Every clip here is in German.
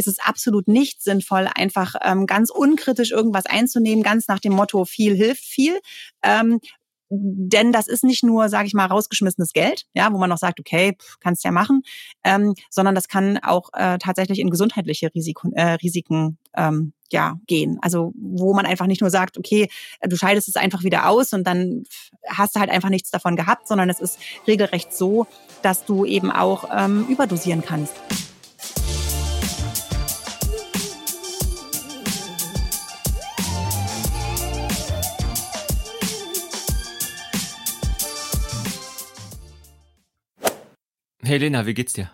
ist es absolut nicht sinnvoll, einfach ähm, ganz unkritisch irgendwas einzunehmen, ganz nach dem Motto viel hilft viel. Ähm, denn das ist nicht nur, sage ich mal, rausgeschmissenes Geld, ja, wo man noch sagt, okay, pff, kannst ja machen, ähm, sondern das kann auch äh, tatsächlich in gesundheitliche Risiko, äh, Risiken ähm, ja gehen. Also wo man einfach nicht nur sagt, okay, du scheidest es einfach wieder aus und dann hast du halt einfach nichts davon gehabt, sondern es ist regelrecht so, dass du eben auch ähm, überdosieren kannst. Hey Lena, wie geht's dir?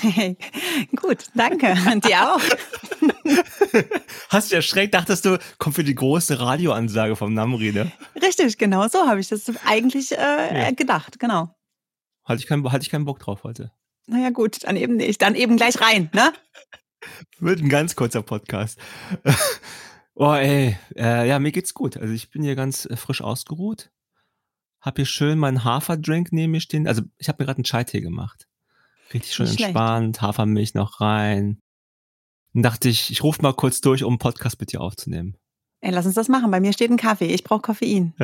Hey, gut, danke. Und dir auch. Hast du erschreckt, dachtest du, kommt für die große Radioansage vom Namri, ne? Richtig, genau so habe ich das eigentlich äh, ja. gedacht, genau. Hatte ich, keinen, hatte ich keinen Bock drauf heute. Naja, gut, dann eben nicht. Dann eben gleich rein, ne? Wird ein ganz kurzer Podcast. oh, ey. Äh, ja, mir geht's gut. Also ich bin hier ganz äh, frisch ausgeruht. Hab hier schön meinen Haferdrink neben mir stehen. Also ich habe mir gerade einen Chai-Tee gemacht. Richtig schön Nicht entspannt, schlecht. Hafermilch noch rein. Dann dachte ich, ich rufe mal kurz durch, um einen Podcast mit dir aufzunehmen. Ey, lass uns das machen. Bei mir steht ein Kaffee. Ich brauche Koffein.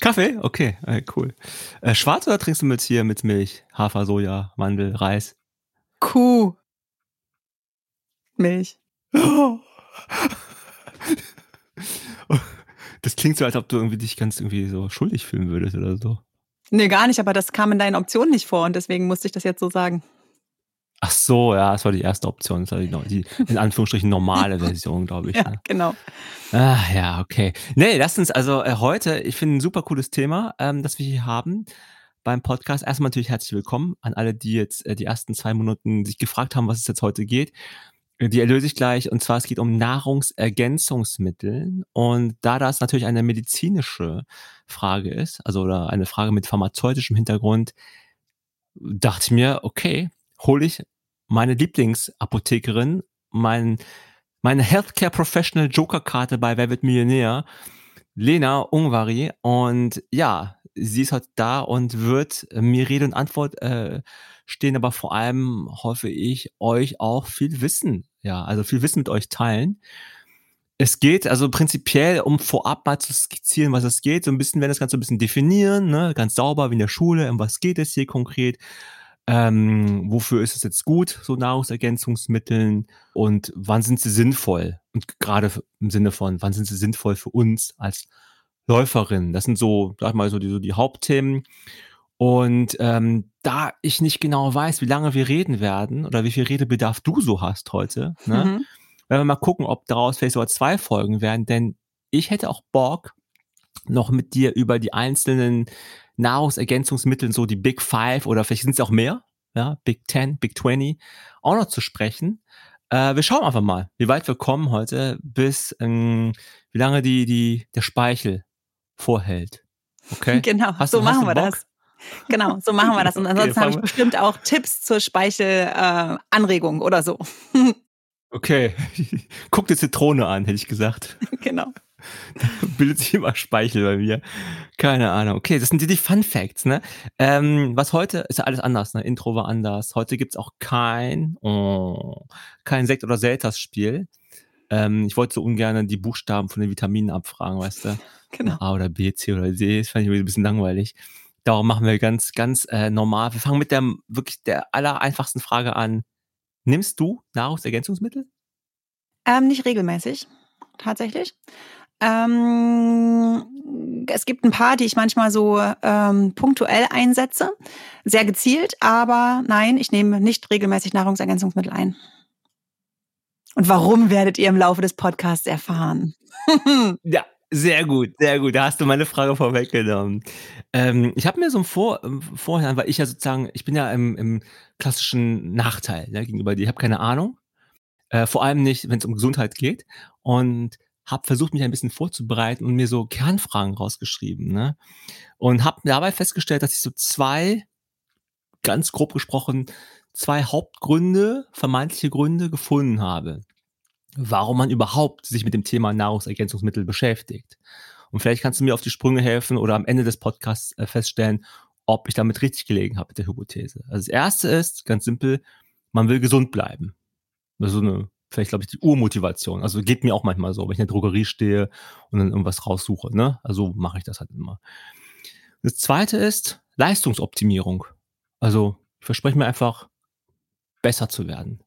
Kaffee? Okay, äh, cool. Äh, schwarz oder trinkst du mit hier mit Milch? Hafer, Soja, Mandel, Reis? Kuh. Milch. Oh. Das klingt so, als ob du irgendwie dich ganz irgendwie so schuldig fühlen würdest oder so. Nee, gar nicht, aber das kam in deinen Optionen nicht vor und deswegen musste ich das jetzt so sagen. Ach so, ja, das war die erste Option. Das war die, die in Anführungsstrichen normale Version, glaube ich. ja, ne? genau. Ah, ja, okay. Nee, lass uns also äh, heute, ich finde ein super cooles Thema, ähm, das wir hier haben beim Podcast. Erstmal natürlich herzlich willkommen an alle, die jetzt äh, die ersten zwei Minuten sich gefragt haben, was es jetzt heute geht. Die erlöse ich gleich. Und zwar, es geht um Nahrungsergänzungsmittel. Und da das natürlich eine medizinische Frage ist, also oder eine Frage mit pharmazeutischem Hintergrund, dachte ich mir, okay, hole ich meine Lieblingsapothekerin, mein, meine Healthcare Professional Joker-Karte bei Wer wird Millionär, Lena Ungvari. Und ja, sie ist heute da und wird mir Rede und Antwort äh, stehen, aber vor allem hoffe ich, euch auch viel Wissen, ja, also viel Wissen mit euch teilen. Es geht also prinzipiell, um vorab mal zu skizzieren, was es geht, so ein bisschen, wenn das Ganze ein bisschen definieren, ne, ganz sauber wie in der Schule, um was geht es hier konkret, ähm, wofür ist es jetzt gut, so Nahrungsergänzungsmitteln und wann sind sie sinnvoll? Und gerade im Sinne von, wann sind sie sinnvoll für uns als Läuferin? Das sind so, sag ich mal, so die, so die Hauptthemen. Und ähm, da ich nicht genau weiß, wie lange wir reden werden oder wie viel Redebedarf du so hast heute, ne, mhm. werden wir mal gucken, ob daraus vielleicht sogar zwei Folgen werden, denn ich hätte auch Bock, noch mit dir über die einzelnen Nahrungsergänzungsmittel, so die Big Five oder vielleicht sind es auch mehr, ja, Big Ten, Big Twenty, auch noch zu sprechen. Äh, wir schauen einfach mal, wie weit wir kommen heute, bis ähm, wie lange die, die, der Speichel vorhält. Okay? Genau, hast so du, machen wir Bock? das. Genau, so machen wir das. Und ansonsten okay, habe ich bestimmt auch Tipps zur Speichelanregung äh, oder so. okay, guck die Zitrone an, hätte ich gesagt. Genau. Da bildet sich immer Speichel bei mir. Keine Ahnung. Okay, das sind die, die Fun Facts, ne? Ähm, was heute ist ja alles anders, ne? Intro war anders. Heute gibt's auch kein, oh, kein Sekt- oder Selters-Spiel. Ähm, ich wollte so ungern die Buchstaben von den Vitaminen abfragen, weißt du? Genau. A oder B, C oder D. Das fand ich ein bisschen langweilig. Darum machen wir ganz, ganz äh, normal. Wir fangen mit der wirklich der aller einfachsten Frage an. Nimmst du Nahrungsergänzungsmittel? Ähm, nicht regelmäßig, tatsächlich. Ähm, es gibt ein paar, die ich manchmal so ähm, punktuell einsetze, sehr gezielt, aber nein, ich nehme nicht regelmäßig Nahrungsergänzungsmittel ein. Und warum werdet ihr im Laufe des Podcasts erfahren? ja, sehr gut, sehr gut. Da hast du meine Frage vorweggenommen. Ähm, ich habe mir so ein Vor ähm, Vorhinein, weil ich ja sozusagen, ich bin ja im, im klassischen Nachteil ne, gegenüber dir. Ich habe keine Ahnung. Äh, vor allem nicht, wenn es um Gesundheit geht. Und habe versucht, mich ein bisschen vorzubereiten und mir so Kernfragen rausgeschrieben. Ne? Und habe dabei festgestellt, dass ich so zwei, ganz grob gesprochen, zwei Hauptgründe, vermeintliche Gründe gefunden habe warum man überhaupt sich mit dem Thema Nahrungsergänzungsmittel beschäftigt. Und vielleicht kannst du mir auf die Sprünge helfen oder am Ende des Podcasts äh, feststellen, ob ich damit richtig gelegen habe mit der Hypothese. Also das erste ist, ganz simpel, man will gesund bleiben. Das ist so eine, vielleicht glaube ich, die Urmotivation. Also geht mir auch manchmal so, wenn ich in der Drogerie stehe und dann irgendwas raussuche. Ne? Also mache ich das halt immer. Das zweite ist Leistungsoptimierung. Also ich verspreche mir einfach, besser zu werden.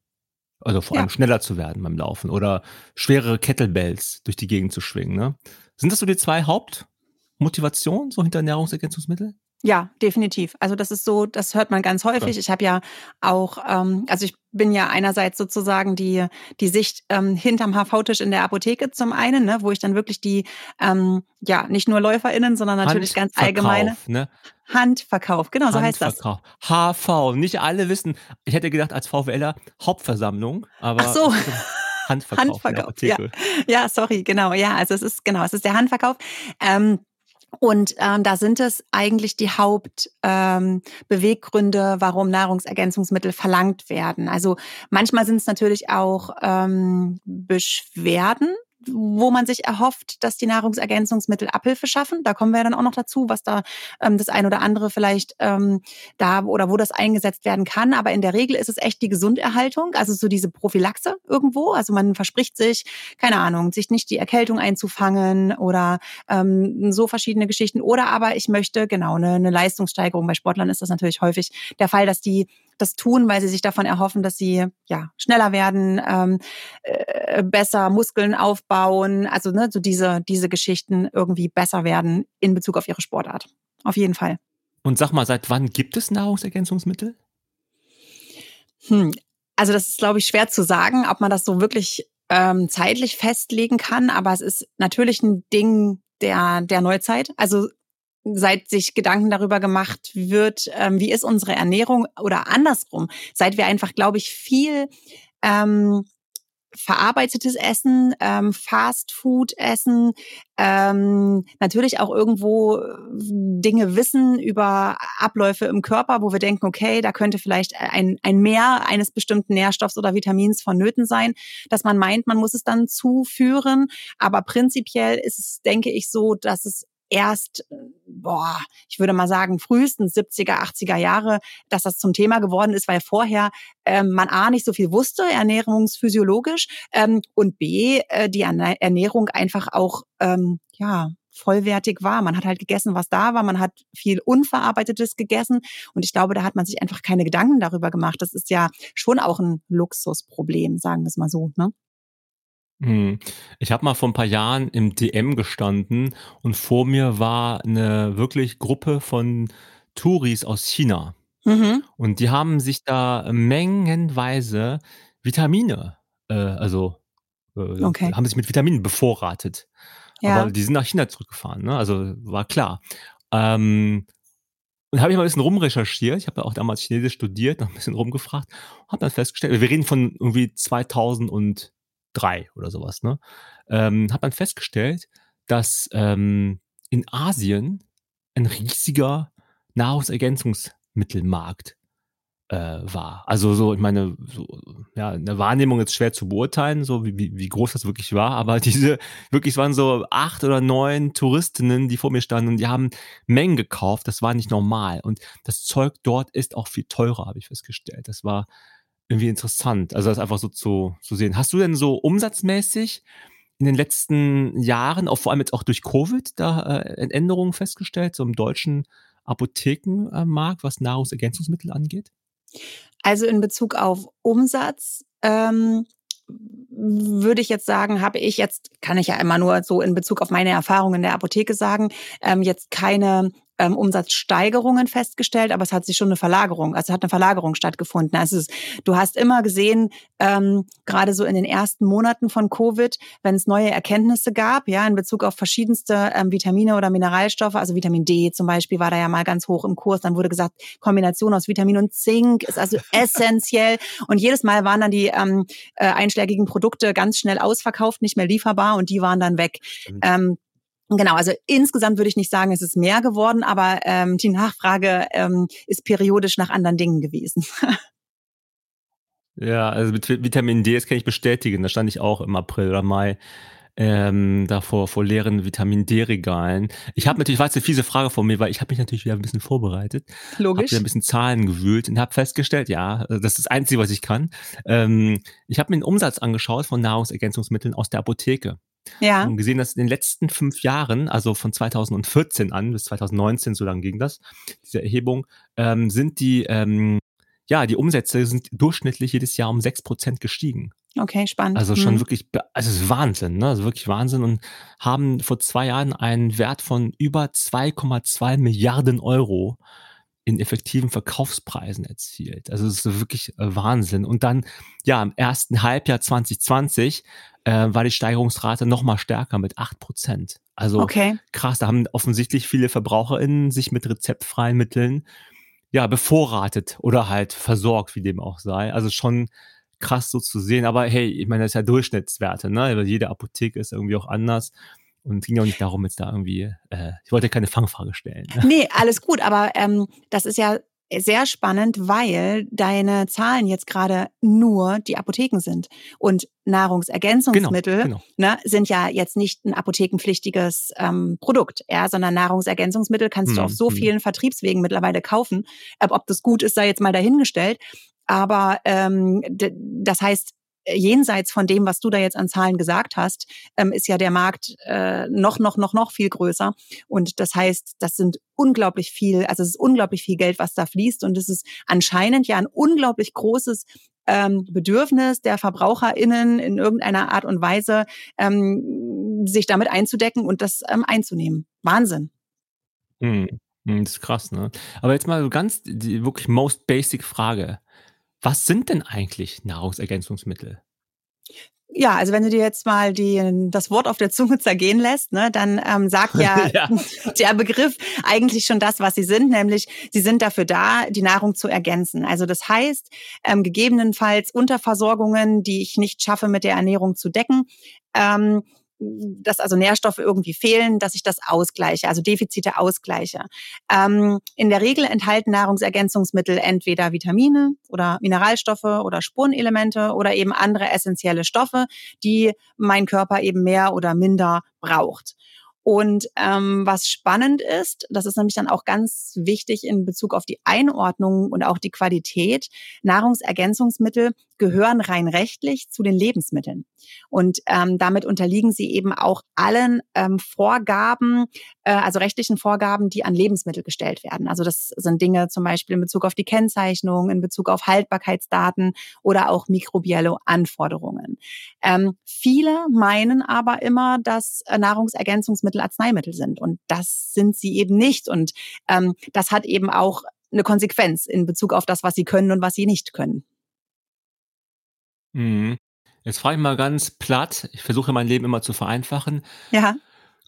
Also vor allem ja. schneller zu werden beim Laufen oder schwerere Kettlebells durch die Gegend zu schwingen. Ne? Sind das so die zwei Hauptmotivationen so hinter Nahrungsergänzungsmittel? Ja, definitiv. Also das ist so, das hört man ganz häufig. Ich habe ja auch, ähm, also ich bin ja einerseits sozusagen die, die Sicht ähm, hinterm HV-Tisch in der Apotheke zum einen, ne, wo ich dann wirklich die, ähm, ja, nicht nur LäuferInnen, sondern natürlich ganz allgemeine ne? Handverkauf, genau, so heißt das. HV, nicht alle wissen, ich hätte gedacht als VWLer Hauptversammlung, aber Ach so. Handverkauf, Handverkauf ja. ja, sorry, genau, ja, also es ist, genau, es ist der Handverkauf. Ähm, und ähm, da sind es eigentlich die Hauptbeweggründe, ähm, warum Nahrungsergänzungsmittel verlangt werden. Also manchmal sind es natürlich auch ähm, Beschwerden, wo man sich erhofft, dass die Nahrungsergänzungsmittel Abhilfe schaffen. Da kommen wir dann auch noch dazu, was da ähm, das ein oder andere vielleicht ähm, da oder wo das eingesetzt werden kann. Aber in der Regel ist es echt die Gesunderhaltung, also so diese Prophylaxe irgendwo. Also man verspricht sich, keine Ahnung, sich nicht die Erkältung einzufangen oder ähm, so verschiedene Geschichten. Oder aber ich möchte genau eine, eine Leistungssteigerung. Bei Sportlern ist das natürlich häufig der Fall, dass die das tun, weil sie sich davon erhoffen, dass sie ja schneller werden, ähm, äh, besser Muskeln aufbauen, also ne, so diese diese Geschichten irgendwie besser werden in Bezug auf ihre Sportart. Auf jeden Fall. Und sag mal, seit wann gibt es Nahrungsergänzungsmittel? Hm, also das ist, glaube ich, schwer zu sagen, ob man das so wirklich ähm, zeitlich festlegen kann, aber es ist natürlich ein Ding der, der Neuzeit. Also seit sich Gedanken darüber gemacht wird, ähm, wie ist unsere Ernährung oder andersrum, seit wir einfach, glaube ich, viel ähm, verarbeitetes Essen, ähm, Fast Food essen, ähm, natürlich auch irgendwo äh, Dinge wissen über Abläufe im Körper, wo wir denken, okay, da könnte vielleicht ein, ein Mehr eines bestimmten Nährstoffs oder Vitamins vonnöten sein, dass man meint, man muss es dann zuführen. Aber prinzipiell ist es, denke ich, so, dass es erst, boah, ich würde mal sagen, frühestens 70er, 80er Jahre, dass das zum Thema geworden ist, weil vorher ähm, man A nicht so viel wusste, ernährungsphysiologisch, ähm, und B, äh, die Ernährung einfach auch, ähm, ja, vollwertig war. Man hat halt gegessen, was da war. Man hat viel Unverarbeitetes gegessen. Und ich glaube, da hat man sich einfach keine Gedanken darüber gemacht. Das ist ja schon auch ein Luxusproblem, sagen wir es mal so. Ne? Hm. Ich habe mal vor ein paar Jahren im DM gestanden und vor mir war eine wirklich Gruppe von Touris aus China. Mhm. Und die haben sich da mengenweise Vitamine, äh, also äh, Okay. haben sich mit Vitaminen bevorratet. Aber die sind nach China zurückgefahren, ne? Also war klar. Ähm, und habe ich mal ein bisschen rumrecherchiert. Ich habe ja auch damals Chinesisch studiert, noch ein bisschen rumgefragt, habe dann festgestellt, wir reden von irgendwie 2000 und drei oder sowas, ne? Ähm, hat man festgestellt, dass ähm, in Asien ein riesiger Nahrungsergänzungsmittelmarkt äh, war. Also so, ich meine, so, ja, eine Wahrnehmung ist schwer zu beurteilen, so wie, wie, wie groß das wirklich war, aber diese, wirklich, es waren so acht oder neun Touristinnen, die vor mir standen und die haben Mengen gekauft, das war nicht normal. Und das Zeug dort ist auch viel teurer, habe ich festgestellt. Das war irgendwie interessant. Also das einfach so zu, zu sehen. Hast du denn so umsatzmäßig in den letzten Jahren, auch vor allem jetzt auch durch Covid, da äh, Änderungen festgestellt, so im deutschen Apothekenmarkt, was Nahrungsergänzungsmittel angeht? Also in Bezug auf Umsatz ähm, würde ich jetzt sagen, habe ich jetzt, kann ich ja immer nur so in Bezug auf meine Erfahrungen in der Apotheke sagen, ähm, jetzt keine ähm, Umsatzsteigerungen festgestellt, aber es hat sich schon eine Verlagerung, also hat eine Verlagerung stattgefunden. Also es, du hast immer gesehen, ähm, gerade so in den ersten Monaten von Covid, wenn es neue Erkenntnisse gab, ja, in Bezug auf verschiedenste ähm, Vitamine oder Mineralstoffe, also Vitamin D zum Beispiel war da ja mal ganz hoch im Kurs, dann wurde gesagt, Kombination aus Vitamin und Zink ist also essentiell und jedes Mal waren dann die ähm, äh, einschlägigen Produkte ganz schnell ausverkauft, nicht mehr lieferbar und die waren dann weg. Ähm, Genau, also insgesamt würde ich nicht sagen, es ist mehr geworden, aber ähm, die Nachfrage ähm, ist periodisch nach anderen Dingen gewesen. ja, also mit Vitamin D, das kann ich bestätigen. Da stand ich auch im April oder Mai ähm, da vor, vor leeren Vitamin D-Regalen. Ich habe natürlich, war jetzt eine fiese Frage von mir, weil ich habe mich natürlich wieder ein bisschen vorbereitet. Logisch. Habe wieder ein bisschen Zahlen gewühlt und habe festgestellt, ja, das ist das Einzige, was ich kann. Ähm, ich habe mir den Umsatz angeschaut von Nahrungsergänzungsmitteln aus der Apotheke. Ja. Und gesehen, dass in den letzten fünf Jahren, also von 2014 an bis 2019, so lange ging das, diese Erhebung, ähm, sind die, ähm, ja, die Umsätze sind durchschnittlich jedes Jahr um sechs Prozent gestiegen. Okay, spannend. Also schon Hm. wirklich, also es ist Wahnsinn, ne? Also wirklich Wahnsinn und haben vor zwei Jahren einen Wert von über 2,2 Milliarden Euro in effektiven Verkaufspreisen erzielt. Also es ist wirklich äh, Wahnsinn. Und dann, ja, im ersten Halbjahr 2020 äh, war die Steigerungsrate noch mal stärker mit 8 Prozent. Also Okay. krass, da haben offensichtlich viele VerbraucherInnen sich mit rezeptfreien Mitteln ja bevorratet oder halt versorgt, wie dem auch sei. Also schon krass so zu sehen. Aber hey, ich meine, das ist ja Durchschnittswerte, ne? Jede Apotheke ist irgendwie auch anders. Und es ging ja auch nicht darum, jetzt da irgendwie, äh, ich wollte keine Fangfrage stellen. Ne? Nee, alles gut, aber ähm, das ist ja sehr spannend, weil deine Zahlen jetzt gerade nur die Apotheken sind. Und Nahrungsergänzungsmittel Genau, genau. ne, sind ja jetzt nicht ein apothekenpflichtiges ähm, Produkt, ja, sondern Nahrungsergänzungsmittel kannst du Hm, auf so hm. vielen Vertriebswegen mittlerweile kaufen. Ob, das gut ist, sei jetzt mal dahingestellt. Aber ähm, das heißt, jenseits von dem, was du da jetzt an Zahlen gesagt hast, ähm, ist ja der Markt äh, noch, noch, noch, noch viel größer. Und das heißt, das sind unglaublich viel, also es ist unglaublich viel Geld, was da fließt. Und es ist anscheinend ja ein unglaublich großes ähm, Bedürfnis der VerbraucherInnen in irgendeiner Art und Weise, ähm, sich damit einzudecken und das ähm, einzunehmen. Wahnsinn. Hm, hm, das ist krass, ne? Aber jetzt mal so ganz die wirklich most basic Frage. Was sind denn eigentlich Nahrungsergänzungsmittel? Ja, also wenn du dir jetzt mal die, das Wort auf der Zunge zergehen lässt, ne, dann ähm, sagt ja, Ja. der Begriff eigentlich schon das, was sie sind, nämlich sie sind dafür da, die Nahrung zu ergänzen. Also das heißt, ähm, gegebenenfalls Unterversorgungen, die ich nicht schaffe, mit der Ernährung zu decken, ähm, dass also Nährstoffe irgendwie fehlen, dass ich das ausgleiche, also Defizite ausgleiche. Ähm, in der Regel enthalten Nahrungsergänzungsmittel entweder Vitamine oder Mineralstoffe oder Spurenelemente oder eben andere essentielle Stoffe, die mein Körper eben mehr oder minder braucht. Und ähm, was spannend ist, das ist nämlich dann auch ganz wichtig in Bezug auf die Einordnung und auch die Qualität, Nahrungsergänzungsmittel gehören rein rechtlich zu den Lebensmitteln. Und ähm, damit unterliegen sie eben auch allen ähm, Vorgaben, äh, also rechtlichen Vorgaben, die an Lebensmittel gestellt werden. Also das sind Dinge zum Beispiel in Bezug auf die Kennzeichnung, in Bezug auf Haltbarkeitsdaten oder auch mikrobielle Anforderungen. Ähm, viele meinen aber immer, dass äh, Nahrungsergänzungsmittel Arzneimittel sind und das sind sie eben nicht. Und ähm, das hat eben auch eine Konsequenz in Bezug auf das, was sie können und was sie nicht können. Mhm. Jetzt frage ich mal ganz platt, ich versuche mein Leben immer zu vereinfachen. Ja.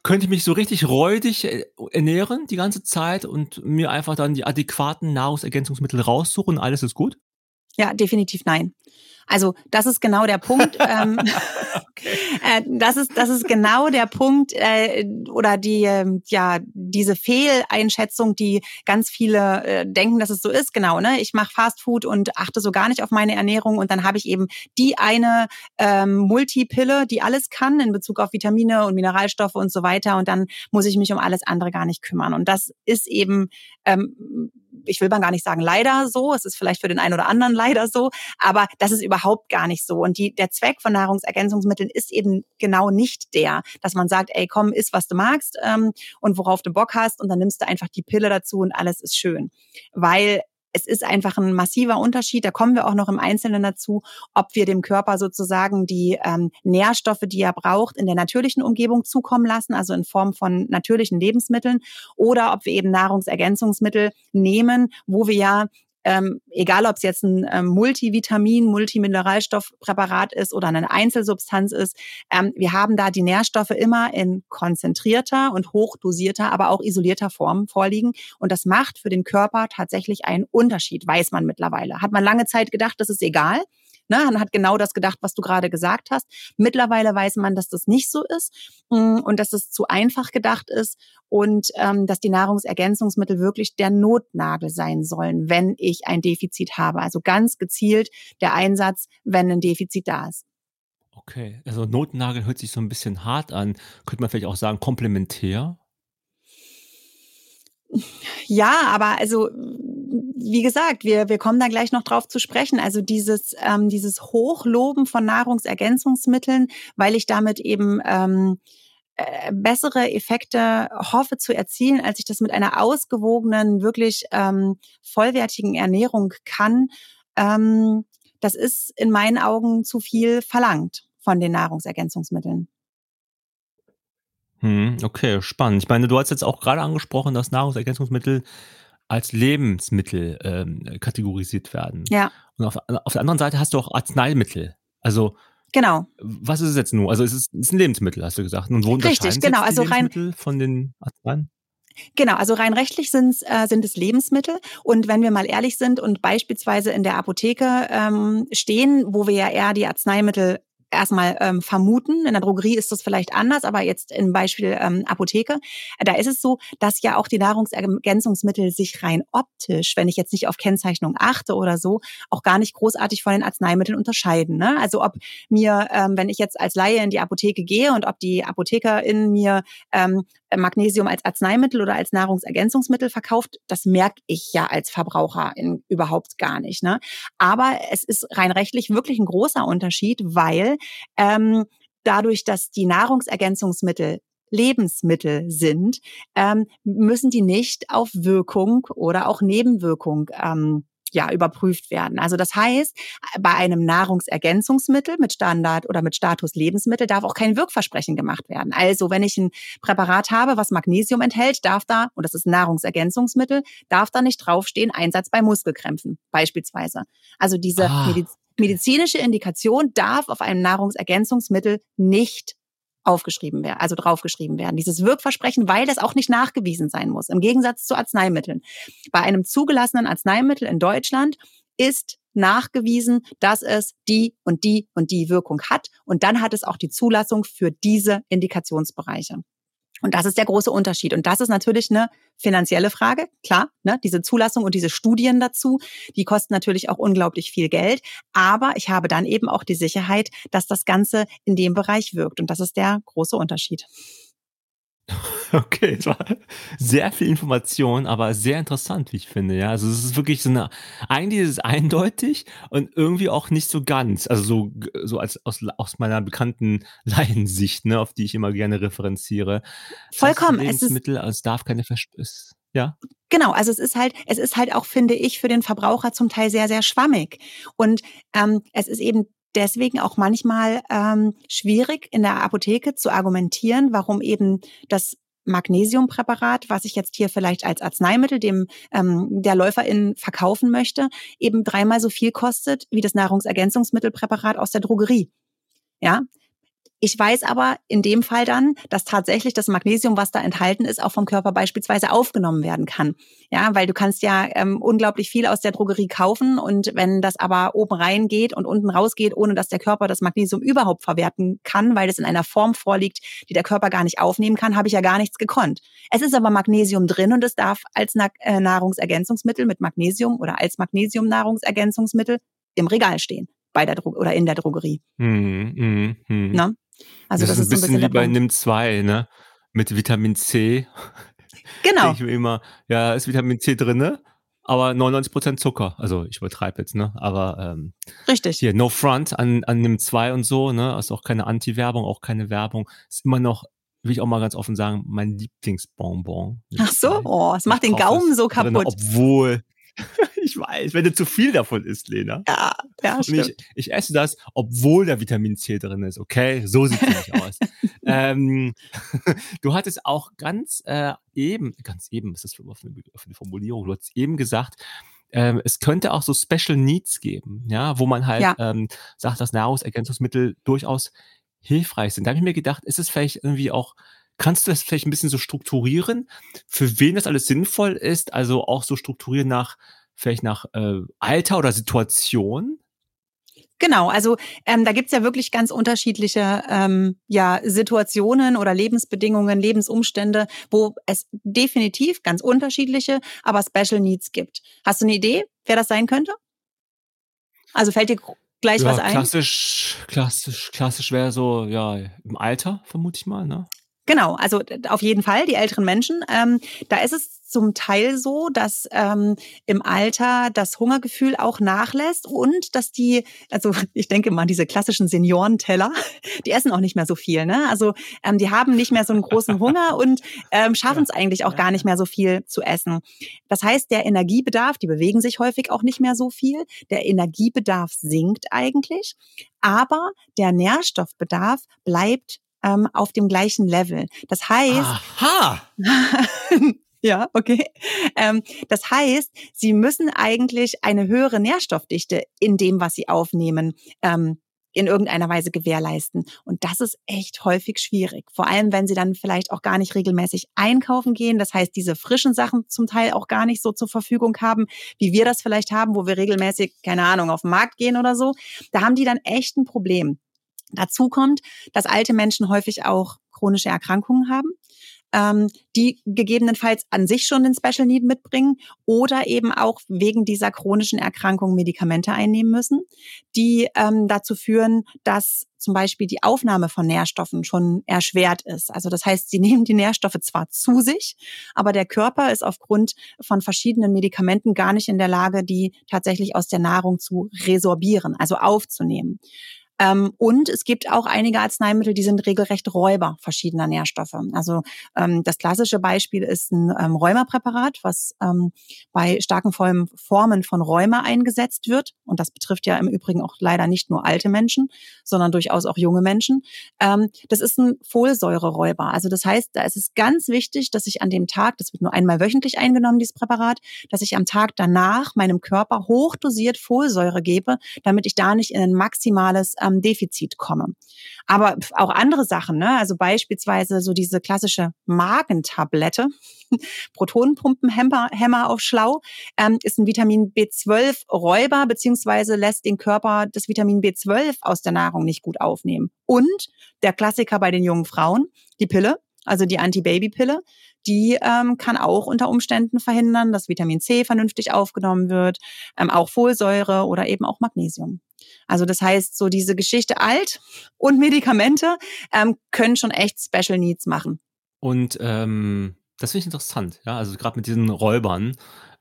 Könnte ich mich so richtig räudig äh, ernähren die ganze Zeit und mir einfach dann die adäquaten Nahrungsergänzungsmittel raussuchen und alles ist gut? Ja, definitiv nein. Also das ist genau der Punkt. ähm, äh, das ist das ist genau der Punkt äh, oder die ähm, ja diese Fehleinschätzung, die ganz viele äh, denken, dass es so ist. Genau, ne? Ich mache Fast Food und achte so gar nicht auf meine Ernährung und dann habe ich eben die eine ähm, Multipille, die alles kann in Bezug auf Vitamine und Mineralstoffe und so weiter und dann muss ich mich um alles andere gar nicht kümmern. Und das ist eben ähm, ich will mal gar nicht sagen leider so, es ist vielleicht für den einen oder anderen leider so, aber das ist überhaupt gar nicht so. Und die, der Zweck von Nahrungsergänzungsmitteln ist eben genau nicht der, dass man sagt, ey, komm, iss, was du magst ähm, und worauf du Bock hast und dann nimmst du einfach die Pille dazu und alles ist schön. Weil es ist einfach ein massiver Unterschied. Da kommen wir auch noch im Einzelnen dazu, ob wir dem Körper sozusagen die ähm, Nährstoffe, die er braucht, in der natürlichen Umgebung zukommen lassen, also in Form von natürlichen Lebensmitteln, oder ob wir eben Nahrungsergänzungsmittel nehmen, wo wir ja ähm, egal ob es jetzt ein ähm, Multivitamin, Multimineralstoffpräparat ist oder eine Einzelsubstanz ist, ähm, wir haben da die Nährstoffe immer in konzentrierter und hochdosierter, aber auch isolierter Form vorliegen. Und das macht für den Körper tatsächlich einen Unterschied, weiß man mittlerweile. Hat man lange Zeit gedacht, das ist egal. Ne, man hat genau das gedacht, was du gerade gesagt hast. Mittlerweile weiß man, dass das nicht so ist mm, und dass es zu einfach gedacht ist und ähm, dass die Nahrungsergänzungsmittel wirklich der Notnagel sein sollen, wenn ich ein Defizit habe. Also ganz gezielt der Einsatz, wenn ein Defizit da ist. Okay, also Notnagel hört sich so ein bisschen hart an. Könnte man vielleicht auch sagen komplementär? Ja, aber also wie gesagt, wir, wir kommen da gleich noch drauf zu sprechen. Also dieses, ähm, dieses Hochloben von Nahrungsergänzungsmitteln, weil ich damit eben ähm, äh, bessere Effekte hoffe zu erzielen, als ich das mit einer ausgewogenen, wirklich ähm, vollwertigen Ernährung kann. Ähm, das ist in meinen Augen zu viel verlangt von den Nahrungsergänzungsmitteln. Hm, okay, spannend. Ich meine, du hast jetzt auch gerade angesprochen, dass Nahrungsergänzungsmittel als Lebensmittel ähm, kategorisiert werden. Ja. Und auf, auf der anderen Seite hast du auch Arzneimittel. Also Genau. Was ist es jetzt nur? Also es ist, es ist ein Lebensmittel, hast du gesagt. Und wo Richtig, genau. Also rein von den Arzneien? Genau, also rein rechtlich sind's, äh, sind es Lebensmittel. Und wenn wir mal ehrlich sind und beispielsweise in der Apotheke ähm, stehen, wo wir ja eher die Arzneimittel erstmal ähm, vermuten. In der Drogerie ist das vielleicht anders, aber jetzt im Beispiel ähm, Apotheke, da ist es so, dass ja auch die Nahrungsergänzungsmittel sich rein optisch, wenn ich jetzt nicht auf Kennzeichnung achte oder so, auch gar nicht großartig von den Arzneimitteln unterscheiden. Ne? Also ob mir, ähm, wenn ich jetzt als Laie in die Apotheke gehe und ob die Apothekerin mir ähm, Magnesium als Arzneimittel oder als Nahrungsergänzungsmittel verkauft, das merke ich ja als Verbraucher in, überhaupt gar nicht. Ne? Aber es ist rein rechtlich wirklich ein großer Unterschied, weil ähm, dadurch, dass die Nahrungsergänzungsmittel Lebensmittel sind, ähm, müssen die nicht auf Wirkung oder auch Nebenwirkung ähm, ja, überprüft werden. Also das heißt, bei einem Nahrungsergänzungsmittel mit Standard oder mit Status Lebensmittel darf auch kein Wirkversprechen gemacht werden. Also wenn ich ein Präparat habe, was Magnesium enthält, darf da, und das ist ein Nahrungsergänzungsmittel, darf da nicht draufstehen, Einsatz bei Muskelkrämpfen beispielsweise. Also diese ah. medizinische Indikation darf auf einem Nahrungsergänzungsmittel nicht aufgeschrieben werden, also draufgeschrieben werden. Dieses Wirkversprechen, weil das auch nicht nachgewiesen sein muss. Im Gegensatz zu Arzneimitteln. Bei einem zugelassenen Arzneimittel in Deutschland ist nachgewiesen, dass es die und die und die Wirkung hat. Und dann hat es auch die Zulassung für diese Indikationsbereiche. Und das ist der große Unterschied. Und das ist natürlich eine finanzielle Frage, klar. Ne? Diese Zulassung und diese Studien dazu, die kosten natürlich auch unglaublich viel Geld. Aber ich habe dann eben auch die Sicherheit, dass das Ganze in dem Bereich wirkt. Und das ist der große Unterschied. Okay, es war sehr viel Information, aber sehr interessant, wie ich finde. Ja, also es ist wirklich so eine, eigentlich ist es eindeutig und irgendwie auch nicht so ganz. Also so, so als aus, aus meiner bekannten Laiensicht, ne, auf die ich immer gerne referenziere. Vollkommen. Lebensmittel, es, ist, also es darf keine Verstöße. Ja. Genau, also es ist halt, es ist halt auch, finde ich, für den Verbraucher zum Teil sehr, sehr schwammig. Und ähm, es ist eben deswegen auch manchmal ähm, schwierig in der Apotheke zu argumentieren, warum eben das Magnesiumpräparat, was ich jetzt hier vielleicht als Arzneimittel dem ähm, der Läuferin verkaufen möchte, eben dreimal so viel kostet wie das Nahrungsergänzungsmittelpräparat aus der Drogerie. Ja, ich weiß aber in dem Fall dann, dass tatsächlich das Magnesium, was da enthalten ist, auch vom Körper beispielsweise aufgenommen werden kann. Ja, weil du kannst ja ähm, unglaublich viel aus der Drogerie kaufen und wenn das aber oben reingeht und unten rausgeht, ohne dass der Körper das Magnesium überhaupt verwerten kann, weil es in einer Form vorliegt, die der Körper gar nicht aufnehmen kann, habe ich ja gar nichts gekonnt. Es ist aber Magnesium drin und es darf als äh, Nahrungsergänzungsmittel mit Magnesium oder als Magnesium-Nahrungsergänzungsmittel im Regal stehen bei der Dro oder in der Drogerie. Mhm, mh, mh. Also das, das ist ein bisschen, bisschen wie bei NIM 2, ne? Mit Vitamin C. Genau. ich mir immer, ja, ist Vitamin C drinne, aber 99% Zucker. Also ich übertreibe jetzt, ne? Aber ähm, Richtig. Hier, No Front an, an NIM 2 und so, ne? Ist auch keine Anti-Werbung, auch keine Werbung. Ist immer noch, will ich auch mal ganz offen sagen, mein Lieblingsbonbon. Ach so, oh, es macht den Gaumen so kaputt. Obwohl, ich weiß, wenn du zu viel davon isst, Lena. Ja, ja, stimmt. Ich, ich, esse das, obwohl da Vitamin C drin ist, okay? So sieht es nicht aus. ähm, du hattest auch ganz äh, eben, ganz eben, was ist das für, für, eine, für eine Formulierung? Du hast eben gesagt, ähm, es könnte auch so Special Needs geben, ja, wo man halt ja. ähm, sagt, dass Nahrungsergänzungsmittel durchaus hilfreich sind. Da habe ich mir gedacht, ist es vielleicht irgendwie auch Kannst du das vielleicht ein bisschen so strukturieren, für wen das alles sinnvoll ist? Also auch so strukturieren nach, vielleicht nach äh, Alter oder Situation? Genau, also ähm, da gibt's ja wirklich ganz unterschiedliche ähm, ja, Situationen oder Lebensbedingungen, Lebensumstände, wo es definitiv ganz unterschiedliche, aber Special Needs gibt. Hast du eine Idee, wer das sein könnte? Also fällt dir gleich ja, was ein? Klassisch, klassisch, klassisch wäre so, ja, im Alter, vermute ich mal, ne? Genau, also auf jeden Fall die älteren Menschen. Ähm, da ist es zum Teil so, dass ähm, im Alter das Hungergefühl auch nachlässt und dass die, also ich denke mal, diese klassischen Seniorenteller, die essen auch nicht mehr so viel. Ne? Also ähm, die haben nicht mehr so einen großen Hunger und ähm, schaffen es eigentlich auch gar nicht mehr so viel zu essen. Das heißt, der Energiebedarf, die bewegen sich häufig auch nicht mehr so viel. Der Energiebedarf sinkt eigentlich, aber der Nährstoffbedarf bleibt ähm, auf dem gleichen Level. Das heißt, Aha! Ja, okay. Ähm, das heißt, sie müssen eigentlich eine höhere Nährstoffdichte in dem, was sie aufnehmen, ähm, in irgendeiner Weise gewährleisten. Und das ist echt häufig schwierig. Vor allem, wenn sie dann vielleicht auch gar nicht regelmäßig einkaufen gehen. Das heißt, diese frischen Sachen zum Teil auch gar nicht so zur Verfügung haben, wie wir das vielleicht haben, wo wir regelmäßig, keine Ahnung, auf den Markt gehen oder so. Da haben die dann echt ein Problem. Dazu kommt, dass alte Menschen häufig auch chronische Erkrankungen haben, ähm, die gegebenenfalls an sich schon den Special Need mitbringen oder eben auch wegen dieser chronischen Erkrankung Medikamente einnehmen müssen, die ähm, dazu führen, dass zum Beispiel die Aufnahme von Nährstoffen schon erschwert ist. Also das heißt, sie nehmen die Nährstoffe zwar zu sich, aber der Körper ist aufgrund von verschiedenen Medikamenten gar nicht in der Lage, die tatsächlich aus der Nahrung zu resorbieren, also aufzunehmen. Ähm, und es gibt auch einige Arzneimittel, die sind regelrecht Räuber verschiedener Nährstoffe. Also ähm, das klassische Beispiel ist ein ähm, Rheumapräparat, was ähm, bei starken Formen von Rheuma eingesetzt wird. Und das betrifft ja im Übrigen auch leider nicht nur alte Menschen, sondern durchaus auch junge Menschen. Ähm, das ist ein Folsäureräuber. Also das heißt, da ist es ganz wichtig, dass ich an dem Tag, das wird nur einmal wöchentlich eingenommen, dieses Präparat, dass ich am Tag danach meinem Körper hochdosiert Folsäure gebe, damit ich da nicht in ein maximales ähm, Defizit komme. Aber auch andere Sachen, ne? also beispielsweise so diese klassische Magentablette, Protonenpumpenhemmer auf Schlau, ähm, ist ein Vitamin B12-Räuber, beziehungsweise lässt den Körper das Vitamin B12 aus der Nahrung nicht gut aufnehmen. Und der Klassiker bei den jungen Frauen, die Pille, also die Anti-Baby-Pille, die ähm, kann auch unter Umständen verhindern, dass Vitamin C vernünftig aufgenommen wird, ähm, auch Folsäure oder eben auch Magnesium. Also das heißt, so diese Geschichte alt und Medikamente ähm, können schon echt Special Needs machen. Und ähm, das finde ich interessant, ja, also gerade mit diesen Räubern.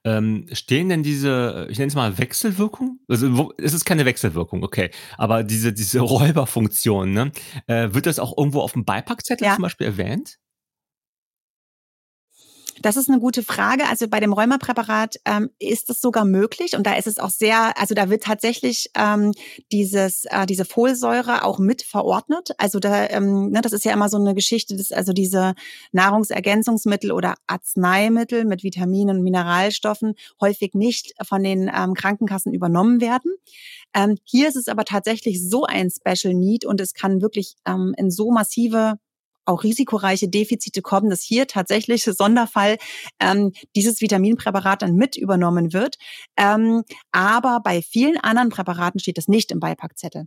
Ähm, stehen denn diese, ich nenne es mal Wechselwirkung? Also wo, es ist keine Wechselwirkung, okay. Aber diese, diese Räuberfunktion, ne? Äh, wird das auch irgendwo auf dem Beipackzettel ja. zum Beispiel erwähnt? Das ist eine gute Frage. Also bei dem Rheumapräparat ähm, ist es sogar möglich und da ist es auch sehr, also da wird tatsächlich ähm, dieses, äh, diese Folsäure auch mit verordnet. Also da, ähm, ne, das ist ja immer so eine Geschichte, dass also diese Nahrungsergänzungsmittel oder Arzneimittel mit Vitaminen und Mineralstoffen häufig nicht von den ähm, Krankenkassen übernommen werden. Ähm, hier ist es aber tatsächlich so ein Special Need und es kann wirklich ähm, in so massive auch risikoreiche Defizite kommen, dass hier tatsächlich Sonderfall ähm, dieses Vitaminpräparat dann mit übernommen wird. Ähm, aber bei vielen anderen Präparaten steht das nicht im Beipackzettel.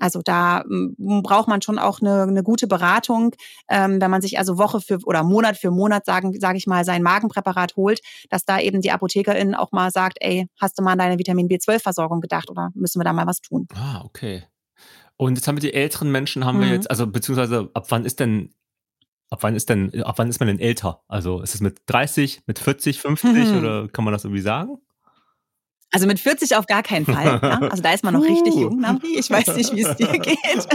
Also da braucht man schon auch eine, eine gute Beratung, ähm, wenn man sich also Woche für oder Monat für Monat sagen, sage ich mal, sein Magenpräparat holt, dass da eben die Apothekerin auch mal sagt, ey, hast du mal an deine Vitamin B12-Versorgung gedacht oder müssen wir da mal was tun? Ah, okay. Und jetzt haben wir die älteren Menschen, haben mhm. wir jetzt, also beziehungsweise ab wann ist denn, ab wann ist denn, ab wann ist man denn älter? Also ist es mit 30, mit 40, 50 mhm. oder kann man das irgendwie sagen? Also mit 40 auf gar keinen Fall. Ja? Also da ist man noch richtig jung, Namri. Ich weiß nicht, wie es dir geht.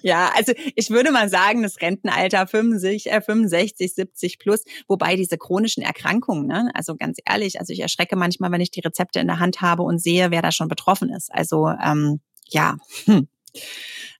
Ja, also ich würde mal sagen, das Rentenalter 65, äh, 65, 70 plus, wobei diese chronischen Erkrankungen, ne, also ganz ehrlich, also ich erschrecke manchmal, wenn ich die Rezepte in der Hand habe und sehe, wer da schon betroffen ist. Also ähm, ja. Hm.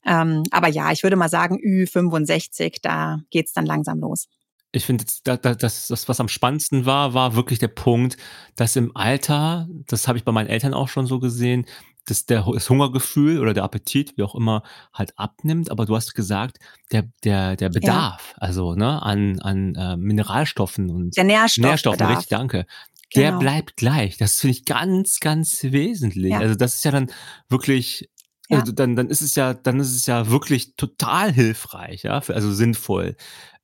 Ähm, aber ja, ich würde mal sagen, Ü65, da geht's dann langsam los. Ich finde, das, das, das, was am spannendsten war, war wirklich der Punkt, dass im Alter, das habe ich bei meinen Eltern auch schon so gesehen, dass der, das Hungergefühl oder der Appetit, wie auch immer, halt abnimmt. Aber du hast gesagt, der, der, der Bedarf, ja. also ne, an, an äh, Mineralstoffen und der Nährstoff Nährstoffen, richtig, danke. Der genau. bleibt gleich. Das finde ich ganz, ganz wesentlich. Ja. Also das ist ja dann wirklich ja. Also dann, dann ist es ja, dann ist es ja wirklich total hilfreich, ja, für, also sinnvoll.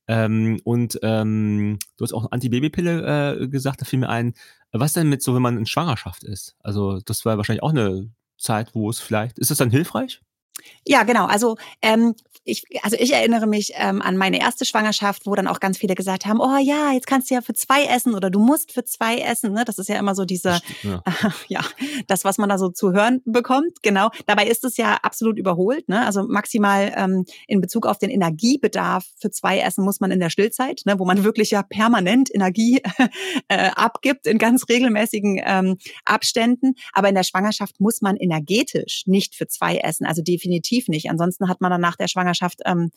Ähm, und ähm, du hast auch Antibabypille äh, gesagt, da fiel mir ein, was denn mit so, wenn man in Schwangerschaft ist? Also das war wahrscheinlich auch eine Zeit, wo es vielleicht, ist das dann hilfreich? Ja, genau. Also ähm, ich, also ich erinnere mich ähm, an meine erste Schwangerschaft, wo dann auch ganz viele gesagt haben, oh ja, jetzt kannst du ja für zwei essen oder du musst für zwei essen. Ne? Das ist ja immer so diese, ja. Äh, ja, das, was man da so zu hören bekommt. Genau. Dabei ist es ja absolut überholt. Ne? Also maximal ähm, in Bezug auf den Energiebedarf für zwei Essen muss man in der Stillzeit, ne? wo man wirklich ja permanent Energie äh, abgibt in ganz regelmäßigen ähm, Abständen. Aber in der Schwangerschaft muss man energetisch nicht für zwei essen. Also definitiv nicht. Ansonsten hat man dann nach der Schwangerschaft Schwangerschaft, ähm,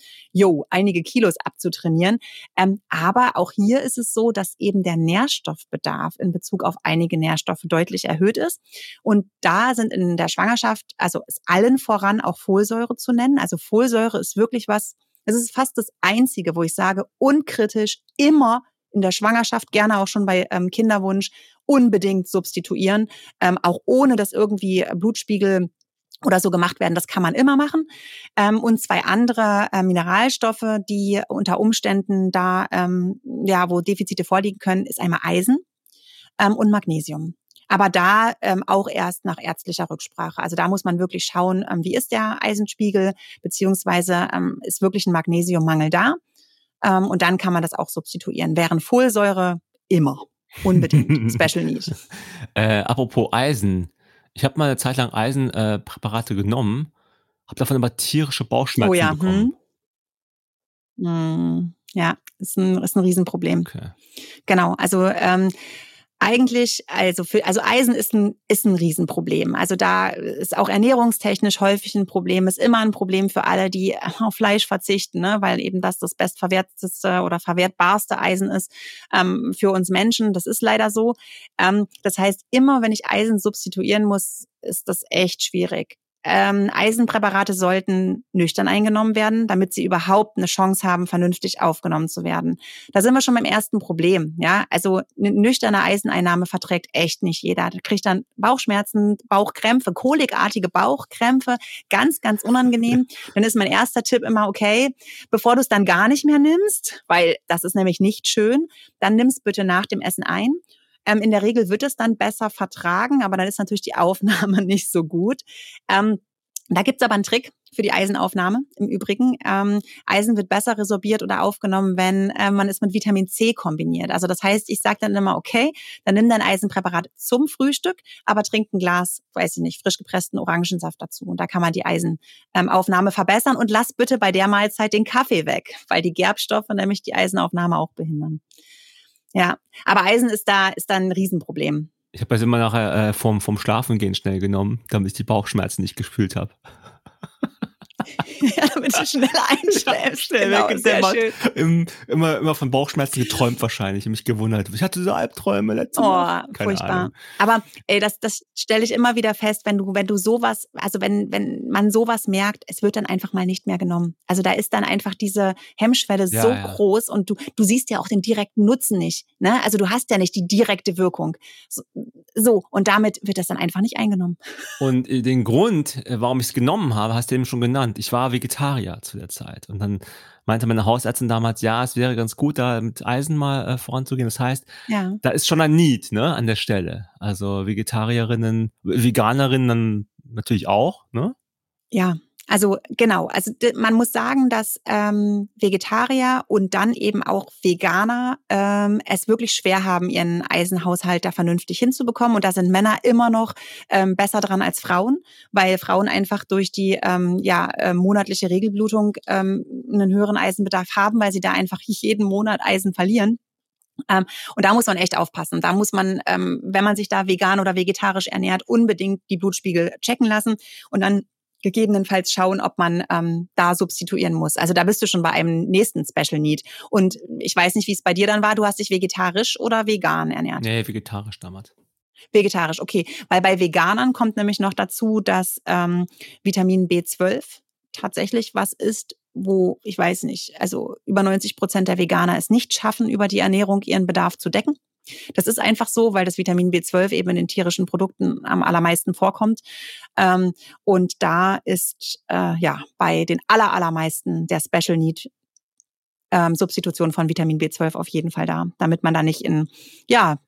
einige Kilos abzutrainieren. Ähm, aber auch hier ist es so, dass eben der Nährstoffbedarf in Bezug auf einige Nährstoffe deutlich erhöht ist. Und da sind in der Schwangerschaft, also ist allen voran auch Folsäure zu nennen. Also Folsäure ist wirklich was, es ist fast das Einzige, wo ich sage, unkritisch immer in der Schwangerschaft, gerne auch schon bei ähm, Kinderwunsch, unbedingt substituieren, ähm, auch ohne dass irgendwie Blutspiegel oder so gemacht werden. Das kann man immer machen. Ähm, und zwei andere äh, Mineralstoffe, die unter Umständen da, ähm, ja, wo Defizite vorliegen können, ist einmal Eisen ähm, und Magnesium. Aber da ähm, auch erst nach ärztlicher Rücksprache. Also da muss man wirklich schauen, ähm, wie ist der Eisenspiegel, beziehungsweise ähm, ist wirklich ein Magnesiummangel da. Ähm, und dann kann man das auch substituieren. Während Folsäure immer. Unbedingt. Special Need. Äh, apropos Eisen. Ich habe mal eine Zeit lang Eisenpräparate äh, genommen, habe davon aber tierische Bauchschmerzen oh ja, bekommen. Hm. Hm, ja, ist ein, ist ein Riesenproblem. Okay. Genau, also ähm, eigentlich, also für, also Eisen ist ein, ist ein Riesenproblem. Also da ist auch ernährungstechnisch häufig ein Problem, ist immer ein Problem für alle, die auf Fleisch verzichten, ne? weil eben das das bestverwerteste oder verwertbarste Eisen ist ähm, für uns Menschen. Das ist leider so. Ähm, das heißt, immer wenn ich Eisen substituieren muss, ist das echt schwierig. Ähm, Eisenpräparate sollten nüchtern eingenommen werden, damit sie überhaupt eine Chance haben, vernünftig aufgenommen zu werden. Da sind wir schon beim ersten Problem. Ja, also eine nüchterne Eiseneinnahme verträgt echt nicht jeder. Da kriegt dann Bauchschmerzen, Bauchkrämpfe, kolikartige Bauchkrämpfe, ganz, ganz unangenehm. Dann ist mein erster Tipp immer okay, bevor du es dann gar nicht mehr nimmst, weil das ist nämlich nicht schön, dann nimmst bitte nach dem Essen ein ähm, in der Regel wird es dann besser vertragen, aber dann ist natürlich die Aufnahme nicht so gut. Ähm, da gibt's aber einen Trick für die Eisenaufnahme im Übrigen. Ähm, Eisen wird besser resorbiert oder aufgenommen, wenn äh, man es mit Vitamin C kombiniert. Also das heißt, ich sage dann immer, okay, dann nimm dein Eisenpräparat zum Frühstück, aber trink ein Glas, weiß ich nicht, frisch gepressten Orangensaft dazu. Und da kann man die Eisenaufnahme ähm, verbessern. Und lass bitte bei der Mahlzeit den Kaffee weg, weil die Gerbstoffe nämlich die Eisenaufnahme auch behindern. Ja, aber Eisen ist da, ist da ein Riesenproblem. Ich habe das immer nachher äh, vom, vom Schlafengehen schnell genommen, damit ich die Bauchschmerzen nicht gespült habe. Ja, damit du schneller einschläfst. Schnell genau, weg. Sehr schön. Im, immer, immer von Bauchschmerzen geträumt wahrscheinlich. Ich mich gewundert. Ich hatte so Albträume letztes oh, Mal. Oh, furchtbar. Ahnung. Aber ey, das, das stelle ich immer wieder fest, wenn du, wenn du sowas, also wenn, wenn man sowas merkt, es wird dann einfach mal nicht mehr genommen. Also da ist dann einfach diese Hemmschwelle ja, so ja. groß und du, du siehst ja auch den direkten Nutzen nicht. Ne? Also du hast ja nicht die direkte Wirkung. So, so, und damit wird das dann einfach nicht eingenommen. Und äh, den Grund, äh, warum ich es genommen habe, hast du eben schon genannt. Ich war Vegetarier zu der Zeit. Und dann meinte meine Hausärztin damals, ja, es wäre ganz gut, da mit Eisen mal äh, voranzugehen. Das heißt, ja. da ist schon ein Need ne, an der Stelle. Also Vegetarierinnen, Veganerinnen dann natürlich auch, ne? Ja, also genau, also man muss sagen, dass ähm, Vegetarier und dann eben auch Veganer ähm, es wirklich schwer haben, ihren Eisenhaushalt da vernünftig hinzubekommen. Und da sind Männer immer noch ähm, besser dran als Frauen, weil Frauen einfach durch die ähm, ja, äh, monatliche Regelblutung ähm, einen höheren Eisenbedarf haben, weil sie da einfach jeden Monat Eisen verlieren. Ähm, und da muss man echt aufpassen. Da muss man, ähm, wenn man sich da vegan oder vegetarisch ernährt, unbedingt die Blutspiegel checken lassen und dann gegebenenfalls schauen, ob man ähm, da substituieren muss. Also da bist du schon bei einem nächsten Special Need. Und ich weiß nicht, wie es bei dir dann war. Du hast dich vegetarisch oder vegan ernährt? Nee, vegetarisch damals. Vegetarisch, okay. Weil bei Veganern kommt nämlich noch dazu, dass ähm, Vitamin B12 tatsächlich was ist, wo ich weiß nicht, also über 90 Prozent der Veganer es nicht schaffen, über die Ernährung ihren Bedarf zu decken. Das ist einfach so, weil das Vitamin B12 eben in den tierischen Produkten am allermeisten vorkommt. Ähm, und da ist äh, ja bei den aller, allermeisten der Special Need ähm, Substitution von Vitamin B12 auf jeden Fall da, damit man da nicht in ja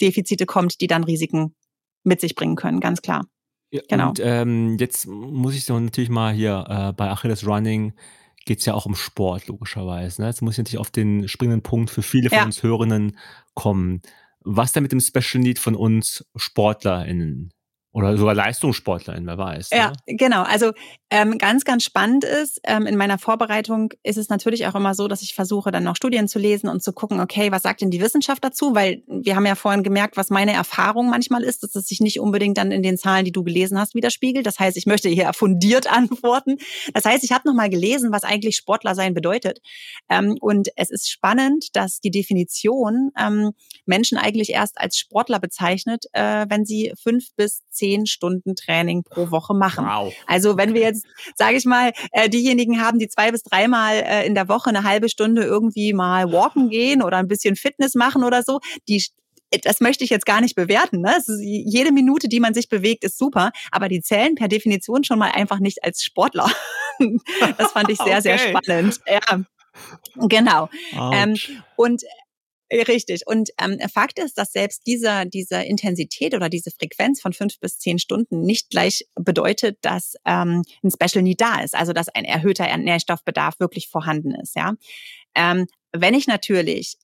Defizite kommt, die dann Risiken mit sich bringen können, ganz klar. Ja, genau. Und ähm, jetzt muss ich so natürlich mal hier äh, bei Achilles Running geht es ja auch um Sport, logischerweise. Ne? Jetzt muss ich natürlich auf den springenden Punkt für viele von ja. uns Hörenden kommen. Was denn mit dem Special Need von uns SportlerInnen? Oder sogar Leistungssportlerin, wer weiß. Ja, ne? genau. Also ähm, ganz, ganz spannend ist, ähm, in meiner Vorbereitung ist es natürlich auch immer so, dass ich versuche, dann noch Studien zu lesen und zu gucken, okay, was sagt denn die Wissenschaft dazu? Weil wir haben ja vorhin gemerkt, was meine Erfahrung manchmal ist, dass es sich nicht unbedingt dann in den Zahlen, die du gelesen hast, widerspiegelt. Das heißt, ich möchte hier fundiert antworten. Das heißt, ich habe nochmal gelesen, was eigentlich Sportler sein bedeutet. Ähm, und es ist spannend, dass die Definition ähm, Menschen eigentlich erst als Sportler bezeichnet, äh, wenn sie fünf bis zehn Stunden Training pro Woche machen. Wow. Also wenn wir jetzt, sage ich mal, äh, diejenigen haben, die zwei bis dreimal äh, in der Woche eine halbe Stunde irgendwie mal walken gehen oder ein bisschen Fitness machen oder so, die das möchte ich jetzt gar nicht bewerten. Ne? jede Minute, die man sich bewegt, ist super, aber die zählen per Definition schon mal einfach nicht als Sportler. das fand ich sehr, okay. sehr spannend. Ja. Genau. Ähm, und Richtig. Und ähm, Fakt ist, dass selbst diese, diese Intensität oder diese Frequenz von fünf bis zehn Stunden nicht gleich bedeutet, dass ähm, ein Special Need da ist, also dass ein erhöhter Nährstoffbedarf wirklich vorhanden ist. Ja, ähm, wenn ich natürlich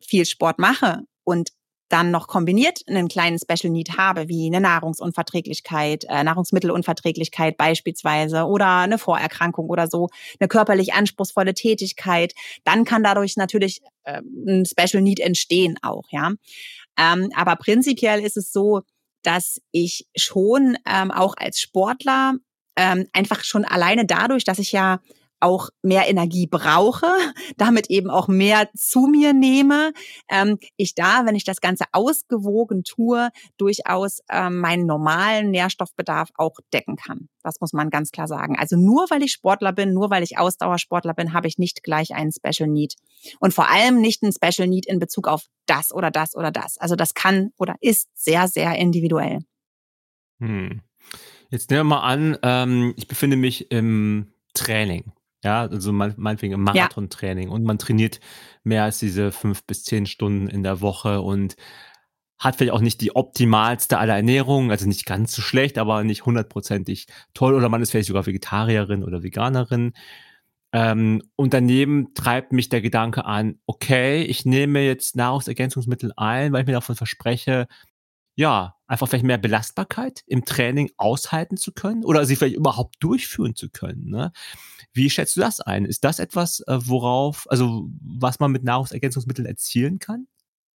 viel Sport mache und dann noch kombiniert einen kleinen Special Need habe, wie eine Nahrungsunverträglichkeit, äh, Nahrungsmittelunverträglichkeit beispielsweise oder eine Vorerkrankung oder so, eine körperlich anspruchsvolle Tätigkeit, dann kann dadurch natürlich äh, ein Special Need entstehen auch, ja. Ähm, aber prinzipiell ist es so, dass ich schon ähm, auch als Sportler ähm, einfach schon alleine dadurch, dass ich ja auch mehr Energie brauche, damit eben auch mehr zu mir nehme, ähm, ich da, wenn ich das Ganze ausgewogen tue, durchaus ähm, meinen normalen Nährstoffbedarf auch decken kann. Das muss man ganz klar sagen. Also nur weil ich Sportler bin, nur weil ich Ausdauersportler bin, habe ich nicht gleich einen Special Need. Und vor allem nicht ein Special Need in Bezug auf das oder das oder das. Also das kann oder ist sehr, sehr individuell. Hm. Jetzt nehmen wir mal an, ähm, ich befinde mich im Training. Ja, also mein, meinetwegen im Marathontraining. Und man trainiert mehr als diese fünf bis zehn Stunden in der Woche und hat vielleicht auch nicht die optimalste aller Ernährung, also nicht ganz so schlecht, aber nicht hundertprozentig toll. Oder man ist vielleicht sogar Vegetarierin oder Veganerin. Ähm, und daneben treibt mich der Gedanke an, okay, ich nehme jetzt Nahrungsergänzungsmittel ein, weil ich mir davon verspreche, ja, einfach vielleicht mehr Belastbarkeit im Training aushalten zu können oder sie vielleicht überhaupt durchführen zu können. Ne? Wie schätzt du das ein? Ist das etwas, äh, worauf, also was man mit Nahrungsergänzungsmitteln erzielen kann?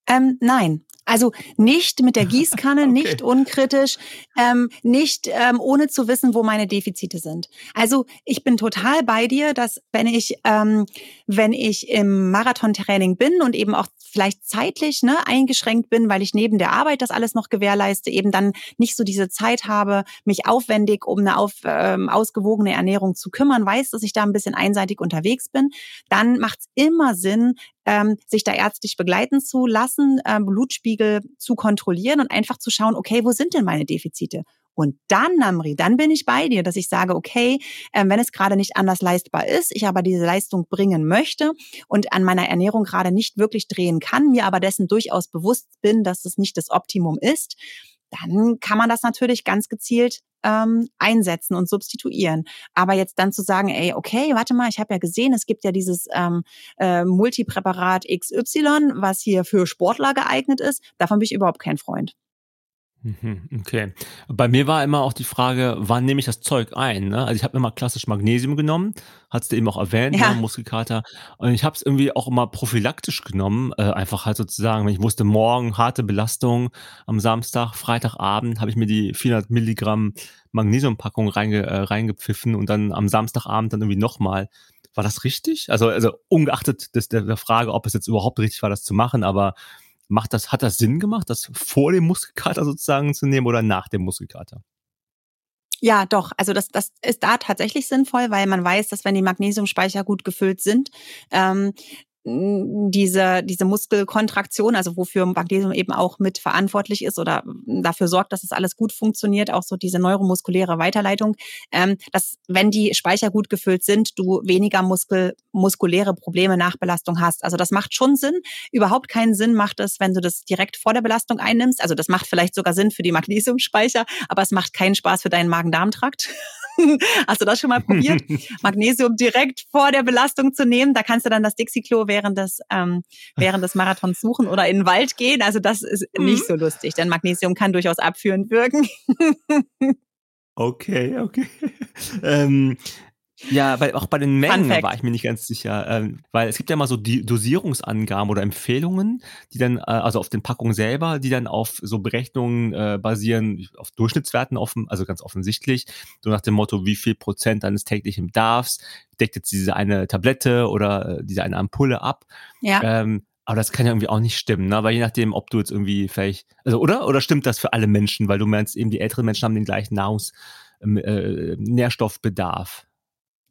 Ähm, nein, also nicht mit der Gießkanne, okay. nicht unkritisch, ähm, nicht ähm, ohne zu wissen, wo meine Defizite sind. Also ich bin total bei dir, dass wenn ich ähm, wenn ich im Marathontraining bin und eben auch vielleicht zeitlich ne, eingeschränkt bin, weil ich neben der Arbeit das alles noch gewährleiste, eben dann nicht so diese Zeit habe, mich aufwendig um eine auf, ähm, ausgewogene Ernährung zu kümmern, weiß, dass ich da ein bisschen einseitig unterwegs bin, dann macht es immer Sinn, ähm, sich da ärztlich begleiten zu lassen, ähm, Blutspiegel zu kontrollieren und einfach zu schauen, okay, wo sind denn meine Defizite? Und dann, Namri, dann bin ich bei dir, dass ich sage, okay, äh, wenn es gerade nicht anders leistbar ist, ich aber diese Leistung bringen möchte und an meiner Ernährung gerade nicht wirklich drehen kann, mir aber dessen durchaus bewusst bin, dass es nicht das Optimum ist, dann kann man das natürlich ganz gezielt ähm, einsetzen und substituieren. Aber jetzt dann zu sagen, ey, okay, warte mal, ich habe ja gesehen, es gibt ja dieses ähm, äh, Multipräparat XY, was hier für Sportler geeignet ist, davon bin ich überhaupt kein Freund. Mhm, okay. Bei mir war immer auch die Frage, wann nehme ich das Zeug ein? Ne? Also ich habe immer klassisch Magnesium genommen, hast du eben auch erwähnt, ja. ne, Muskelkater. Und ich habe es irgendwie auch immer prophylaktisch genommen, äh, einfach halt sozusagen, wenn ich wusste, morgen harte Belastung am Samstag, Freitagabend, habe ich mir die 400 Milligramm Magnesiumpackung reinge, äh, reingepfiffen und dann am Samstagabend dann irgendwie nochmal. War das richtig? Also, also ungeachtet des, der, der Frage, ob es jetzt überhaupt richtig war, das zu machen, aber Macht das, hat das Sinn gemacht, das vor dem Muskelkater sozusagen zu nehmen oder nach dem Muskelkater? Ja, doch. Also das, das ist da tatsächlich sinnvoll, weil man weiß, dass wenn die Magnesiumspeicher gut gefüllt sind, ähm, diese, diese Muskelkontraktion, also wofür Magnesium eben auch mit verantwortlich ist oder dafür sorgt, dass es alles gut funktioniert, auch so diese neuromuskuläre Weiterleitung, ähm, dass wenn die Speicher gut gefüllt sind, du weniger Muskel, muskuläre Probleme nach Belastung hast. Also das macht schon Sinn. Überhaupt keinen Sinn macht es, wenn du das direkt vor der Belastung einnimmst. Also das macht vielleicht sogar Sinn für die Magnesiumspeicher, aber es macht keinen Spaß für deinen Magen-Darm-Trakt. Hast du das schon mal probiert? Magnesium direkt vor der Belastung zu nehmen. Da kannst du dann das Dixie-Klo während des, ähm, während des Marathons suchen oder in den Wald gehen. Also das ist mhm. nicht so lustig, denn Magnesium kann durchaus abführend wirken. okay, okay. ähm, ja, weil auch bei den Mengen war ich mir nicht ganz sicher, ähm, weil es gibt ja mal so die Dosierungsangaben oder Empfehlungen, die dann, äh, also auf den Packungen selber, die dann auf so Berechnungen äh, basieren, auf Durchschnittswerten offen, also ganz offensichtlich, so nach dem Motto, wie viel Prozent deines täglichen Bedarfs deckt jetzt diese eine Tablette oder äh, diese eine Ampulle ab. Ja. Ähm, aber das kann ja irgendwie auch nicht stimmen, ne? Weil je nachdem, ob du jetzt irgendwie vielleicht, also oder? Oder stimmt das für alle Menschen? Weil du meinst, eben die älteren Menschen haben den gleichen Nahrungs, ähm, äh, Nährstoffbedarf.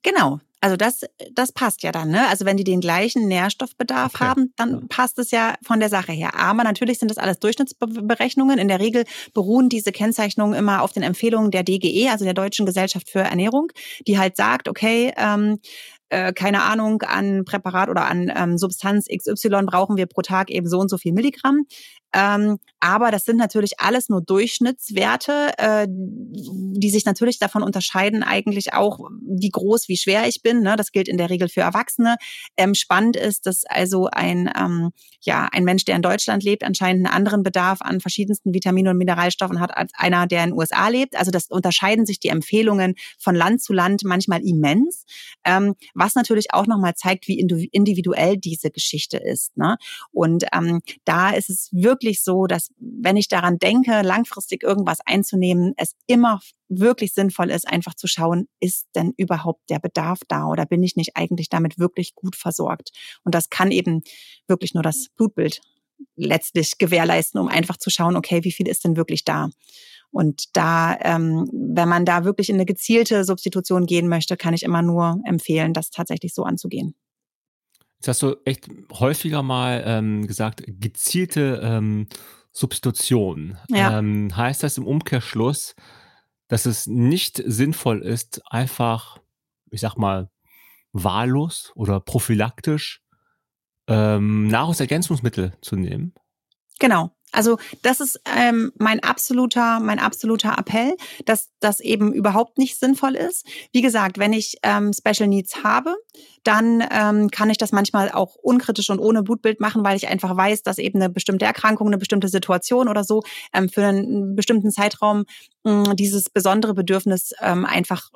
Genau. Also das, das passt ja dann. Ne? Also wenn die den gleichen Nährstoffbedarf okay. haben, dann passt es ja von der Sache her. Aber natürlich sind das alles Durchschnittsberechnungen. In der Regel beruhen diese Kennzeichnungen immer auf den Empfehlungen der DGE, also der Deutschen Gesellschaft für Ernährung, die halt sagt, okay, ähm, äh, keine Ahnung, an Präparat oder an ähm, Substanz XY brauchen wir pro Tag eben so und so viel Milligramm. Ähm, aber das sind natürlich alles nur Durchschnittswerte, äh, die sich natürlich davon unterscheiden, eigentlich auch, wie groß, wie schwer ich bin. Ne? Das gilt in der Regel für Erwachsene. Ähm, spannend ist, dass also ein, ähm, ja, ein Mensch, der in Deutschland lebt, anscheinend einen anderen Bedarf an verschiedensten Vitaminen und Mineralstoffen hat als einer, der in den USA lebt. Also das unterscheiden sich die Empfehlungen von Land zu Land manchmal immens, ähm, was natürlich auch nochmal zeigt, wie individuell diese Geschichte ist. Ne? Und ähm, da ist es wirklich wirklich so, dass wenn ich daran denke, langfristig irgendwas einzunehmen, es immer wirklich sinnvoll ist, einfach zu schauen, ist denn überhaupt der Bedarf da oder bin ich nicht eigentlich damit wirklich gut versorgt? Und das kann eben wirklich nur das Blutbild letztlich gewährleisten, um einfach zu schauen, okay, wie viel ist denn wirklich da? Und da, ähm, wenn man da wirklich in eine gezielte Substitution gehen möchte, kann ich immer nur empfehlen, das tatsächlich so anzugehen. Jetzt hast du echt häufiger mal ähm, gesagt, gezielte ähm, Substitution. Ja. Ähm, heißt das im Umkehrschluss, dass es nicht sinnvoll ist, einfach, ich sag mal, wahllos oder prophylaktisch ähm, Nahrungsergänzungsmittel zu nehmen? Genau. Also das ist ähm, mein absoluter, mein absoluter Appell, dass das eben überhaupt nicht sinnvoll ist. Wie gesagt, wenn ich ähm, Special Needs habe, dann ähm, kann ich das manchmal auch unkritisch und ohne Blutbild machen, weil ich einfach weiß, dass eben eine bestimmte Erkrankung, eine bestimmte Situation oder so ähm, für einen bestimmten Zeitraum mh, hm, dieses besondere Bedürfnis ähm, einfach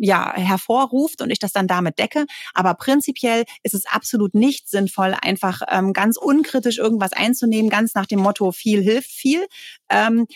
ja hervorruft und ich das dann damit decke. Aber prinzipiell ist es absolut nicht sinnvoll, einfach ähm, ganz unkritisch irgendwas einzunehmen, ganz nach dem Motto viel hilft viel, ähm,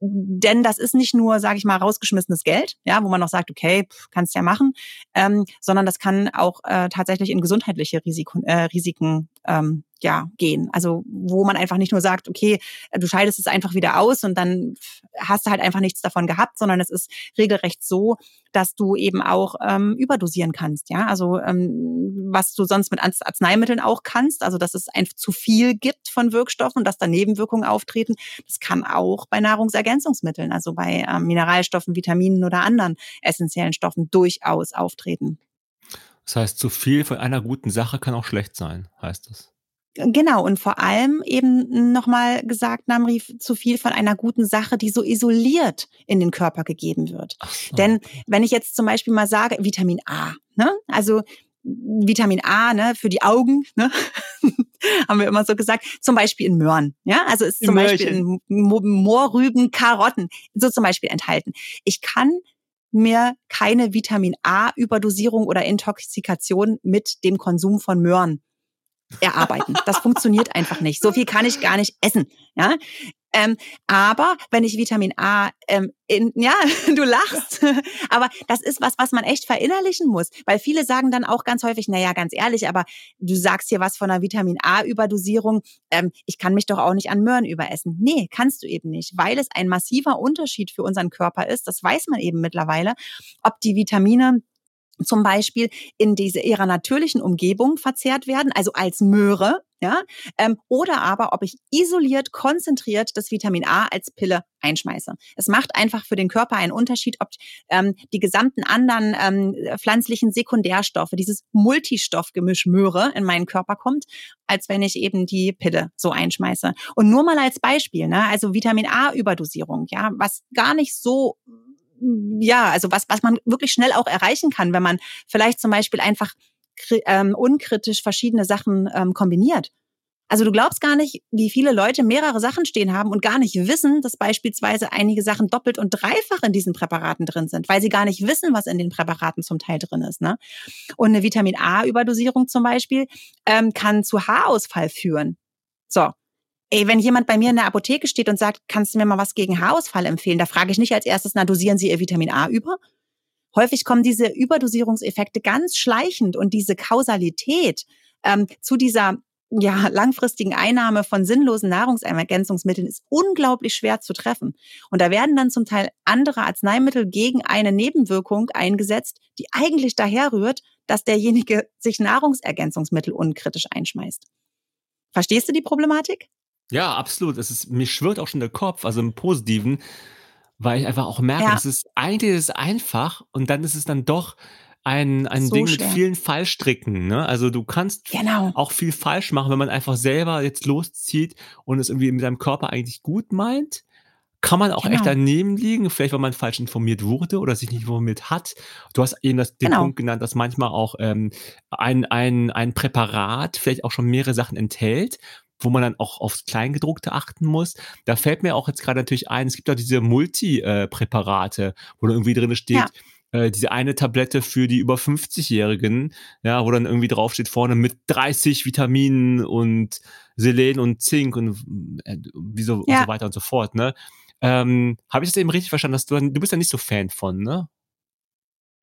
denn das ist nicht nur, sage ich mal, rausgeschmissenes Geld, ja, wo man noch sagt, okay, kannst ja machen, ähm, sondern das kann auch äh, tatsächlich in gesundheitliche Risiko, äh, Risiken ähm, ja gehen. Also wo man einfach nicht nur sagt, okay, du scheidest es einfach wieder aus und dann hast du halt einfach nichts davon gehabt, sondern es ist regelrecht so, dass du eben auch ähm, überdosieren kannst. Ja, also ähm, was du sonst mit Arzneimitteln auch kannst, also dass es einfach zu viel gibt von Wirkstoffen, dass da Nebenwirkungen auftreten, das kann auch bei Nahrungsergänzungsmitteln, also bei ähm, Mineralstoffen, Vitaminen oder anderen essentiellen Stoffen durchaus auftreten. Das heißt, zu viel von einer guten Sache kann auch schlecht sein, heißt es. Genau, und vor allem eben nochmal gesagt, Namri, zu viel von einer guten Sache, die so isoliert in den Körper gegeben wird. So. Denn wenn ich jetzt zum Beispiel mal sage, Vitamin A, ne? also Vitamin A ne, für die Augen, ne? haben wir immer so gesagt, zum Beispiel in Möhren. Ja, also ist zum Beispiel in Moorrüben, Karotten, so zum Beispiel enthalten. Ich kann mir keine Vitamin A Überdosierung oder Intoxikation mit dem Konsum von Möhren erarbeiten. Das funktioniert einfach nicht. So viel kann ich gar nicht essen. Ja, ähm, aber wenn ich Vitamin A, ähm, in, ja, du lachst, aber das ist was, was man echt verinnerlichen muss, weil viele sagen dann auch ganz häufig, naja, ganz ehrlich, aber du sagst hier was von einer Vitamin A-Überdosierung, ähm, ich kann mich doch auch nicht an Möhren überessen. Nee, kannst du eben nicht, weil es ein massiver Unterschied für unseren Körper ist, das weiß man eben mittlerweile, ob die Vitamine zum Beispiel in diese ihrer natürlichen Umgebung verzehrt werden, also als Möhre, ja, ähm, oder aber ob ich isoliert, konzentriert das Vitamin A als Pille einschmeiße. Es macht einfach für den Körper einen Unterschied, ob ähm, die gesamten anderen ähm, pflanzlichen Sekundärstoffe, dieses Multistoffgemisch Möhre in meinen Körper kommt, als wenn ich eben die Pille so einschmeiße. Und nur mal als Beispiel, ne, also Vitamin A Überdosierung, ja, was gar nicht so ja, also was, was man wirklich schnell auch erreichen kann, wenn man vielleicht zum Beispiel einfach ähm, unkritisch verschiedene Sachen ähm, kombiniert. Also du glaubst gar nicht, wie viele Leute mehrere Sachen stehen haben und gar nicht wissen, dass beispielsweise einige Sachen doppelt und dreifach in diesen Präparaten drin sind, weil sie gar nicht wissen, was in den Präparaten zum Teil drin ist. Ne? Und eine Vitamin A-Überdosierung zum Beispiel ähm, kann zu Haarausfall führen. So, Ey, wenn jemand bei mir in der Apotheke steht und sagt, kannst du mir mal was gegen Haarausfall empfehlen, da frage ich nicht als erstes, na, dosieren Sie Ihr Vitamin A über? Häufig kommen diese Überdosierungseffekte ganz schleichend und diese Kausalität ähm, zu dieser ja, langfristigen Einnahme von sinnlosen Nahrungsergänzungsmitteln ist unglaublich schwer zu treffen. Und da werden dann zum Teil andere Arzneimittel gegen eine Nebenwirkung eingesetzt, die eigentlich daher rührt, dass derjenige sich Nahrungsergänzungsmittel unkritisch einschmeißt. Verstehst du die Problematik? Ja, absolut. Es ist, mir schwirrt auch schon der Kopf, also im Positiven, weil ich einfach auch merke, ja. es ist eigentlich ist einfach und dann ist es dann doch ein, ein so Ding schwer. mit vielen Fallstricken. Ne? Also du kannst genau. auch viel falsch machen, wenn man einfach selber jetzt loszieht und es irgendwie mit seinem Körper eigentlich gut meint. Kann man auch genau. echt daneben liegen, vielleicht weil man falsch informiert wurde oder sich nicht informiert hat. Du hast eben das, den genau. Punkt genannt, dass manchmal auch ähm, ein, ein, ein Präparat vielleicht auch schon mehrere Sachen enthält wo man dann auch aufs Kleingedruckte achten muss. Da fällt mir auch jetzt gerade natürlich ein, es gibt auch diese Multi-Präparate, wo dann irgendwie drin steht, ja. äh, diese eine Tablette für die über 50-Jährigen, ja, wo dann irgendwie draufsteht vorne mit 30 Vitaminen und Selen und Zink und äh, wie so, ja. und so weiter und so fort, ne? Ähm, Habe ich das eben richtig verstanden, dass du, du bist ja nicht so Fan von, ne?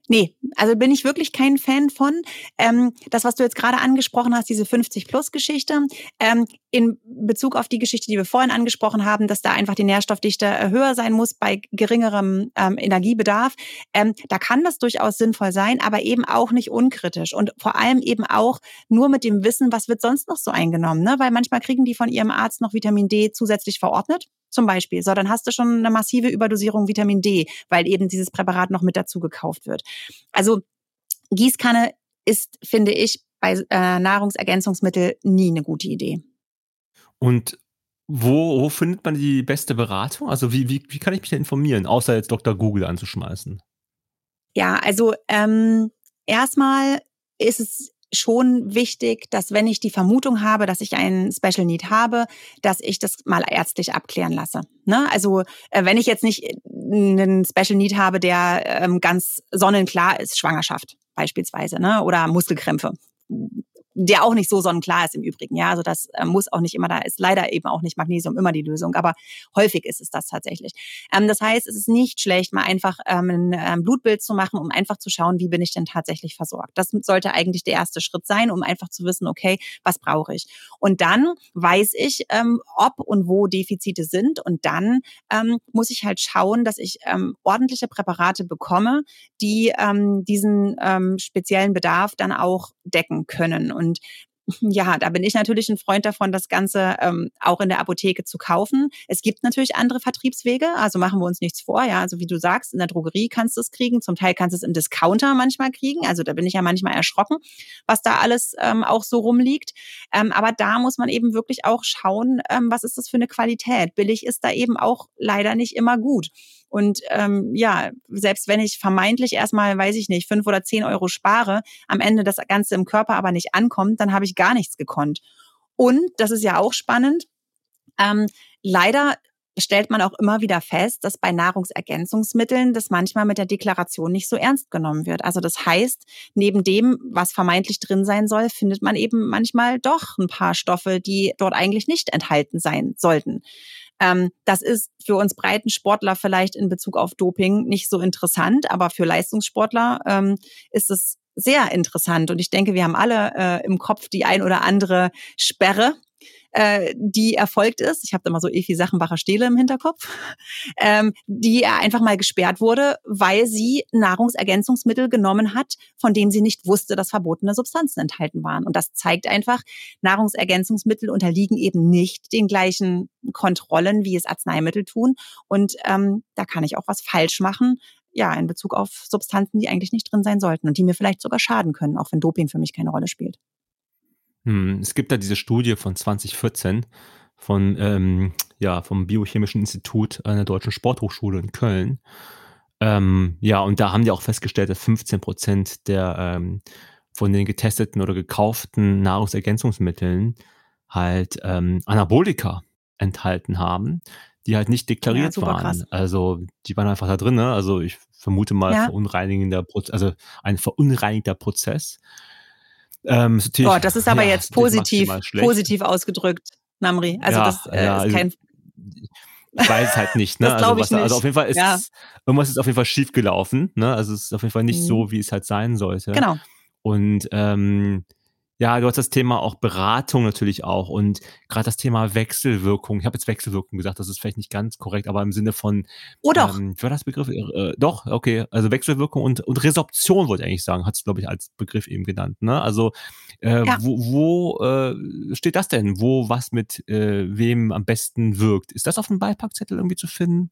Nee, also bin ich wirklich kein Fan von. Ähm, das, was du jetzt gerade angesprochen hast, diese 50-Plus-Geschichte, ähm, in Bezug auf die Geschichte, die wir vorhin angesprochen haben, dass da einfach die Nährstoffdichte äh, höher sein muss bei geringerem ähm, Energiebedarf, ähm, da kann das durchaus sinnvoll sein, aber eben auch nicht unkritisch und vor allem eben auch nur mit dem Wissen, was wird sonst noch so eingenommen, ne? weil manchmal kriegen die von ihrem Arzt noch Vitamin D zusätzlich verordnet zum Beispiel. So, dann hast du schon eine massive Überdosierung Vitamin D, weil eben dieses Präparat noch mit dazu gekauft wird. Also Gießkanne ist, finde ich, bei äh, Nahrungsergänzungsmitteln nie eine gute Idee. Und wo, wo findet man die beste Beratung? Also wie, wie, wie kann ich mich da informieren, außer jetzt Dr. Google anzuschmeißen? Ja, also ähm, erstmal ist es schon wichtig, dass wenn ich die Vermutung habe, dass ich einen Special Need habe, dass ich das mal ärztlich abklären lasse. Ne? Also äh, wenn ich jetzt nicht einen Special Need habe, der ähm, ganz sonnenklar ist, Schwangerschaft beispielsweise, ne? oder Muskelkrämpfe der auch nicht so sonnenklar ist im Übrigen. Ja, also das äh, muss auch nicht immer da ist. Leider eben auch nicht Magnesium immer die Lösung, aber häufig ist es das tatsächlich. Ähm, das heißt, es ist nicht schlecht, mal einfach ähm, ein ähm, Blutbild zu machen, um einfach zu schauen, wie bin ich denn tatsächlich versorgt. Das sollte eigentlich der erste Schritt sein, um einfach zu wissen, okay, was brauche ich? Und dann weiß ich, ähm, ob und wo Defizite sind. Und dann ähm, muss ich halt schauen, dass ich ähm, ordentliche Präparate bekomme, die ähm, diesen ähm, speziellen Bedarf dann auch decken können. Und ja, da bin ich natürlich ein Freund davon, das Ganze ähm, auch in der Apotheke zu kaufen. Es gibt natürlich andere Vertriebswege, also machen wir uns nichts vor. Ja, also wie du sagst, in der Drogerie kannst du es kriegen, zum Teil kannst du es im Discounter manchmal kriegen. Also da bin ich ja manchmal erschrocken, was da alles ähm, auch so rumliegt. Ähm, aber da muss man eben wirklich auch schauen, ähm, was ist das für eine Qualität. Billig ist da eben auch leider nicht immer gut. Und ähm, ja, selbst wenn ich vermeintlich erstmal, weiß ich nicht, fünf oder zehn Euro spare, am Ende das Ganze im Körper aber nicht ankommt, dann habe ich gar nichts gekonnt. Und, das ist ja auch spannend, ähm, leider stellt man auch immer wieder fest, dass bei Nahrungsergänzungsmitteln das manchmal mit der Deklaration nicht so ernst genommen wird. Also das heißt, neben dem, was vermeintlich drin sein soll, findet man eben manchmal doch ein paar Stoffe, die dort eigentlich nicht enthalten sein sollten. Ähm, das ist für uns breiten Sportler vielleicht in Bezug auf Doping nicht so interessant, aber für Leistungssportler ähm, ist es sehr interessant. Und ich denke, wir haben alle äh, im Kopf die ein oder andere Sperre, äh, die erfolgt ist. Ich habe da mal so Efi Sachenbacher Stele im Hinterkopf, ähm, die einfach mal gesperrt wurde, weil sie Nahrungsergänzungsmittel genommen hat, von denen sie nicht wusste, dass verbotene Substanzen enthalten waren. Und das zeigt einfach, Nahrungsergänzungsmittel unterliegen eben nicht den gleichen Kontrollen, wie es Arzneimittel tun. Und ähm, da kann ich auch was falsch machen, ja, in Bezug auf Substanzen, die eigentlich nicht drin sein sollten und die mir vielleicht sogar schaden können, auch wenn Doping für mich keine Rolle spielt. Hm, es gibt da diese Studie von 2014 von, ähm, ja, vom Biochemischen Institut einer deutschen Sporthochschule in Köln. Ähm, ja, und da haben die auch festgestellt, dass 15 Prozent der ähm, von den getesteten oder gekauften Nahrungsergänzungsmitteln halt ähm, Anabolika enthalten haben, die halt nicht deklariert ja, waren. Krass. Also die waren einfach da drin. Ne? Also ich vermute mal ja. verunreinigender Prozess, also ein verunreinigter Prozess. Ähm, oh, das ist aber ja, jetzt positiv, positiv ausgedrückt, Namri. Also das äh, ist also kein. Ich weiß halt nicht, ne? Also, was, nicht. also auf jeden Fall ist ja. irgendwas ist auf jeden Fall schief gelaufen, ne? Also es ist auf jeden Fall nicht mhm. so, wie es halt sein sollte. Genau. Und ähm, ja, du hast das Thema auch Beratung natürlich auch und gerade das Thema Wechselwirkung. Ich habe jetzt Wechselwirkung gesagt, das ist vielleicht nicht ganz korrekt, aber im Sinne von Oh doch. Ähm, war das Begriff? Äh, doch, okay. Also Wechselwirkung und, und Resorption wollte ich eigentlich sagen, hat es, glaube ich, als Begriff eben genannt. Ne? Also äh, ja. wo, wo äh, steht das denn? Wo was mit äh, wem am besten wirkt? Ist das auf dem Beipackzettel irgendwie zu finden?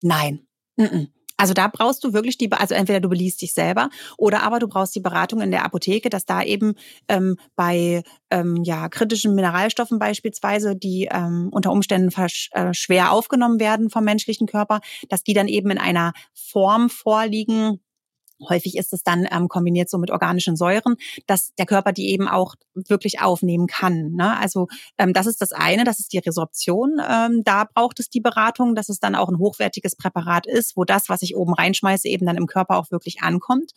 Nein. Mm -mm. Also da brauchst du wirklich die, also entweder du beliest dich selber oder aber du brauchst die Beratung in der Apotheke, dass da eben ähm, bei ähm, ja, kritischen Mineralstoffen beispielsweise, die ähm, unter Umständen äh, schwer aufgenommen werden vom menschlichen Körper, dass die dann eben in einer Form vorliegen, Häufig ist es dann ähm, kombiniert so mit organischen Säuren, dass der Körper die eben auch wirklich aufnehmen kann. Ne? Also ähm, das ist das eine, das ist die Resorption. Ähm, da braucht es die Beratung, dass es dann auch ein hochwertiges Präparat ist, wo das, was ich oben reinschmeiße, eben dann im Körper auch wirklich ankommt.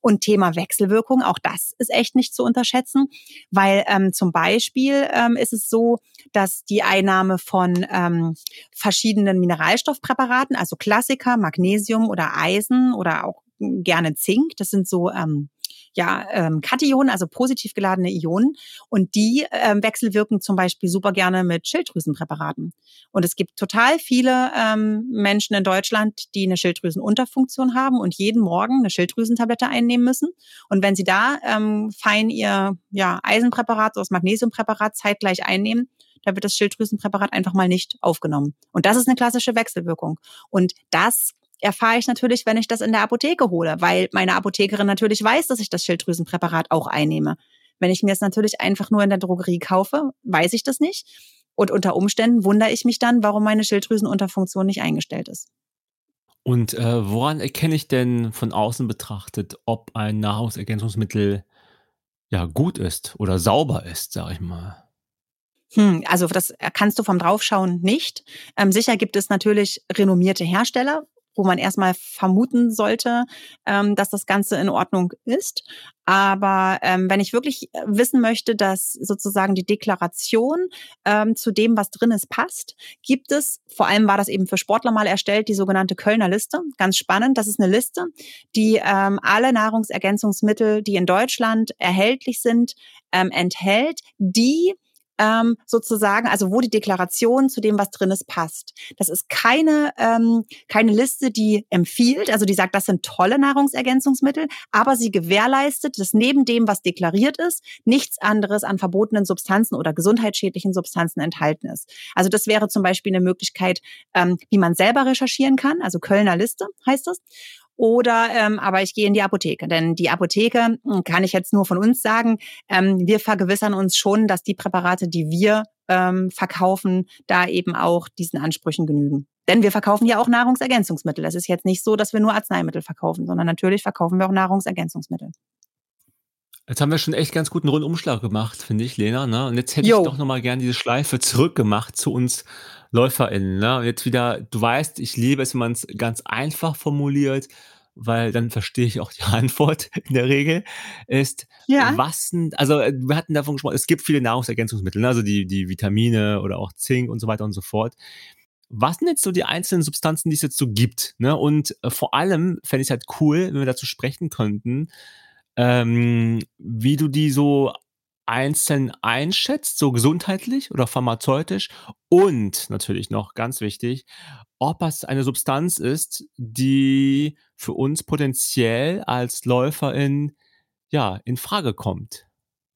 Und Thema Wechselwirkung, auch das ist echt nicht zu unterschätzen, weil ähm, zum Beispiel ähm, ist es so, dass die Einnahme von ähm, verschiedenen Mineralstoffpräparaten, also Klassiker, Magnesium oder Eisen oder auch gerne Zink. Das sind so ähm, ja, ähm, Kationen, also positiv geladene Ionen. Und die ähm, wechselwirken zum Beispiel super gerne mit Schilddrüsenpräparaten. Und es gibt total viele ähm, Menschen in Deutschland, die eine Schilddrüsenunterfunktion haben und jeden Morgen eine Schilddrüsentablette einnehmen müssen. Und wenn sie da ähm, fein ihr ja, Eisenpräparat, oder das Magnesiumpräparat zeitgleich einnehmen, da wird das Schilddrüsenpräparat einfach mal nicht aufgenommen. Und das ist eine klassische Wechselwirkung. Und das erfahre ich natürlich, wenn ich das in der Apotheke hole, weil meine Apothekerin natürlich weiß, dass ich das Schilddrüsenpräparat auch einnehme. Wenn ich mir es natürlich einfach nur in der Drogerie kaufe, weiß ich das nicht. Und unter Umständen wundere ich mich dann, warum meine Schilddrüsenunterfunktion nicht eingestellt ist. Und äh, woran erkenne ich denn von außen betrachtet, ob ein Nahrungsergänzungsmittel ja gut ist oder sauber ist, sag ich mal? Hm, also das kannst du vom Draufschauen nicht. Ähm, sicher gibt es natürlich renommierte Hersteller, wo man erstmal vermuten sollte, ähm, dass das Ganze in Ordnung ist. Aber ähm, wenn ich wirklich äh, wissen möchte, dass sozusagen die Deklaration ähm, zu dem, was drin ist, passt, gibt es, vor allem war das eben für Sportler mal erstellt, die sogenannte Kölner Liste. Ganz spannend, das ist eine Liste, die ähm, alle Nahrungsergänzungsmittel, die in Deutschland erhältlich sind, ähm, enthält, die ähm, sozusagen, also wo die Deklaration zu dem, was drin ist, passt. Das ist keine, ähm, keine Liste, die empfiehlt, also die sagt, das sind tolle Nahrungsergänzungsmittel, aber sie gewährleistet, dass neben dem, was deklariert ist, nichts anderes an verbotenen Substanzen oder gesundheitsschädlichen Substanzen enthalten ist. Also das wäre zum Beispiel eine Möglichkeit, ähm, wie man selber recherchieren kann, also Kölner Liste heißt das. Oder ähm, aber ich gehe in die Apotheke. Denn die Apotheke, hm, kann ich jetzt nur von uns sagen, ähm, wir vergewissern uns schon, dass die Präparate, die wir ähm, verkaufen, da eben auch diesen Ansprüchen genügen. Denn wir verkaufen ja auch Nahrungsergänzungsmittel. Es ist jetzt nicht so, dass wir nur Arzneimittel verkaufen, sondern natürlich verkaufen wir auch Nahrungsergänzungsmittel. Jetzt haben wir schon echt ganz guten Rundumschlag gemacht, finde ich, Lena. Ne? Und jetzt hätte Yo. ich doch nochmal gern diese Schleife zurückgemacht zu uns LäuferInnen. Ne? Und jetzt wieder, du weißt, ich liebe es, wenn man es ganz einfach formuliert, weil dann verstehe ich auch die Antwort in der Regel, ist, ja. was sind, also äh, wir hatten davon gesprochen, es gibt viele Nahrungsergänzungsmittel, ne? also die, die Vitamine oder auch Zink und so weiter und so fort. Was sind jetzt so die einzelnen Substanzen, die es jetzt so gibt? Ne? Und äh, vor allem fände ich es halt cool, wenn wir dazu sprechen könnten, ähm, wie du die so einzeln einschätzt, so gesundheitlich oder pharmazeutisch und natürlich noch ganz wichtig, ob es eine Substanz ist, die für uns potenziell als Läuferin ja in Frage kommt.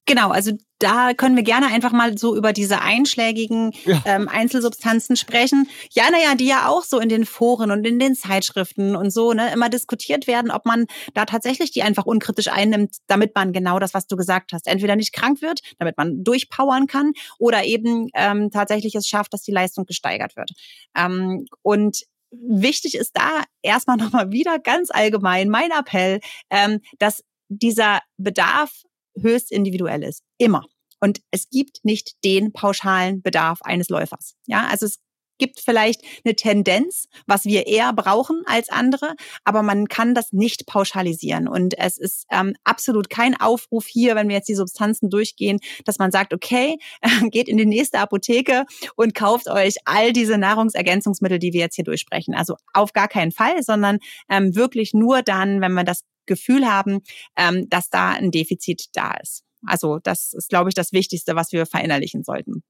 Genau, also da können wir gerne einfach mal so über diese einschlägigen ja. ähm, Einzelsubstanzen sprechen. Ja, naja, die ja auch so in den Foren und in den Zeitschriften und so ne, immer diskutiert werden, ob man da tatsächlich die einfach unkritisch einnimmt, damit man genau das, was du gesagt hast, entweder nicht krank wird, damit man durchpowern kann, oder eben ähm, tatsächlich es schafft, dass die Leistung gesteigert wird. Ähm, und wichtig ist da erstmal nochmal wieder ganz allgemein mein Appell, ähm, dass dieser Bedarf höchst individuell ist. Immer. Und es gibt nicht den pauschalen Bedarf eines Läufers. Ja, also es gibt vielleicht eine Tendenz, was wir eher brauchen als andere, aber man kann das nicht pauschalisieren. Und es ist ähm, absolut kein Aufruf hier, wenn wir jetzt die Substanzen durchgehen, dass man sagt, okay, geht in die nächste Apotheke und kauft euch all diese Nahrungsergänzungsmittel, die wir jetzt hier durchsprechen. Also auf gar keinen Fall, sondern ähm, wirklich nur dann, wenn man das Gefühl haben, ähm, dass da ein Defizit da ist. Also das ist, glaube ich, das Wichtigste, was wir verinnerlichen sollten.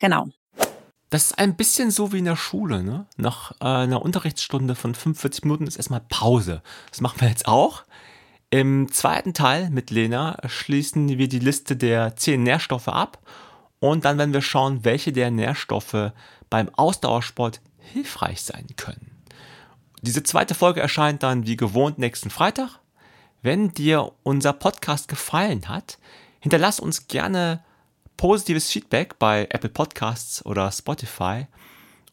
Genau. Das ist ein bisschen so wie in der Schule. Ne? Nach äh, einer Unterrichtsstunde von 45 Minuten ist erstmal Pause. Das machen wir jetzt auch. Im zweiten Teil mit Lena schließen wir die Liste der 10 Nährstoffe ab und dann werden wir schauen, welche der Nährstoffe beim Ausdauersport hilfreich sein können. Diese zweite Folge erscheint dann wie gewohnt nächsten Freitag. Wenn dir unser Podcast gefallen hat, hinterlass uns gerne positives Feedback bei Apple Podcasts oder Spotify.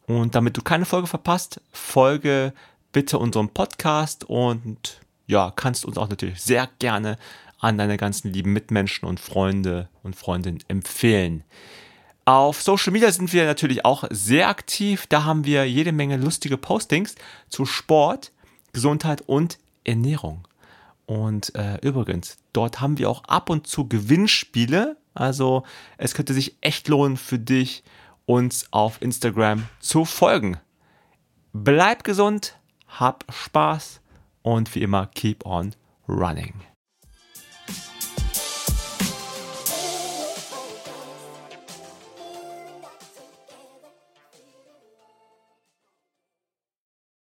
Und damit du keine Folge verpasst, folge bitte unserem Podcast und ja, kannst uns auch natürlich sehr gerne an deine ganzen lieben Mitmenschen und Freunde und Freundinnen empfehlen. Auf Social Media sind wir natürlich auch sehr aktiv. Da haben wir jede Menge lustige Postings zu Sport, Gesundheit und Ernährung. Und äh, übrigens, dort haben wir auch ab und zu Gewinnspiele. Also es könnte sich echt lohnen für dich, uns auf Instagram zu folgen. Bleib gesund, hab Spaß und wie immer, keep on running.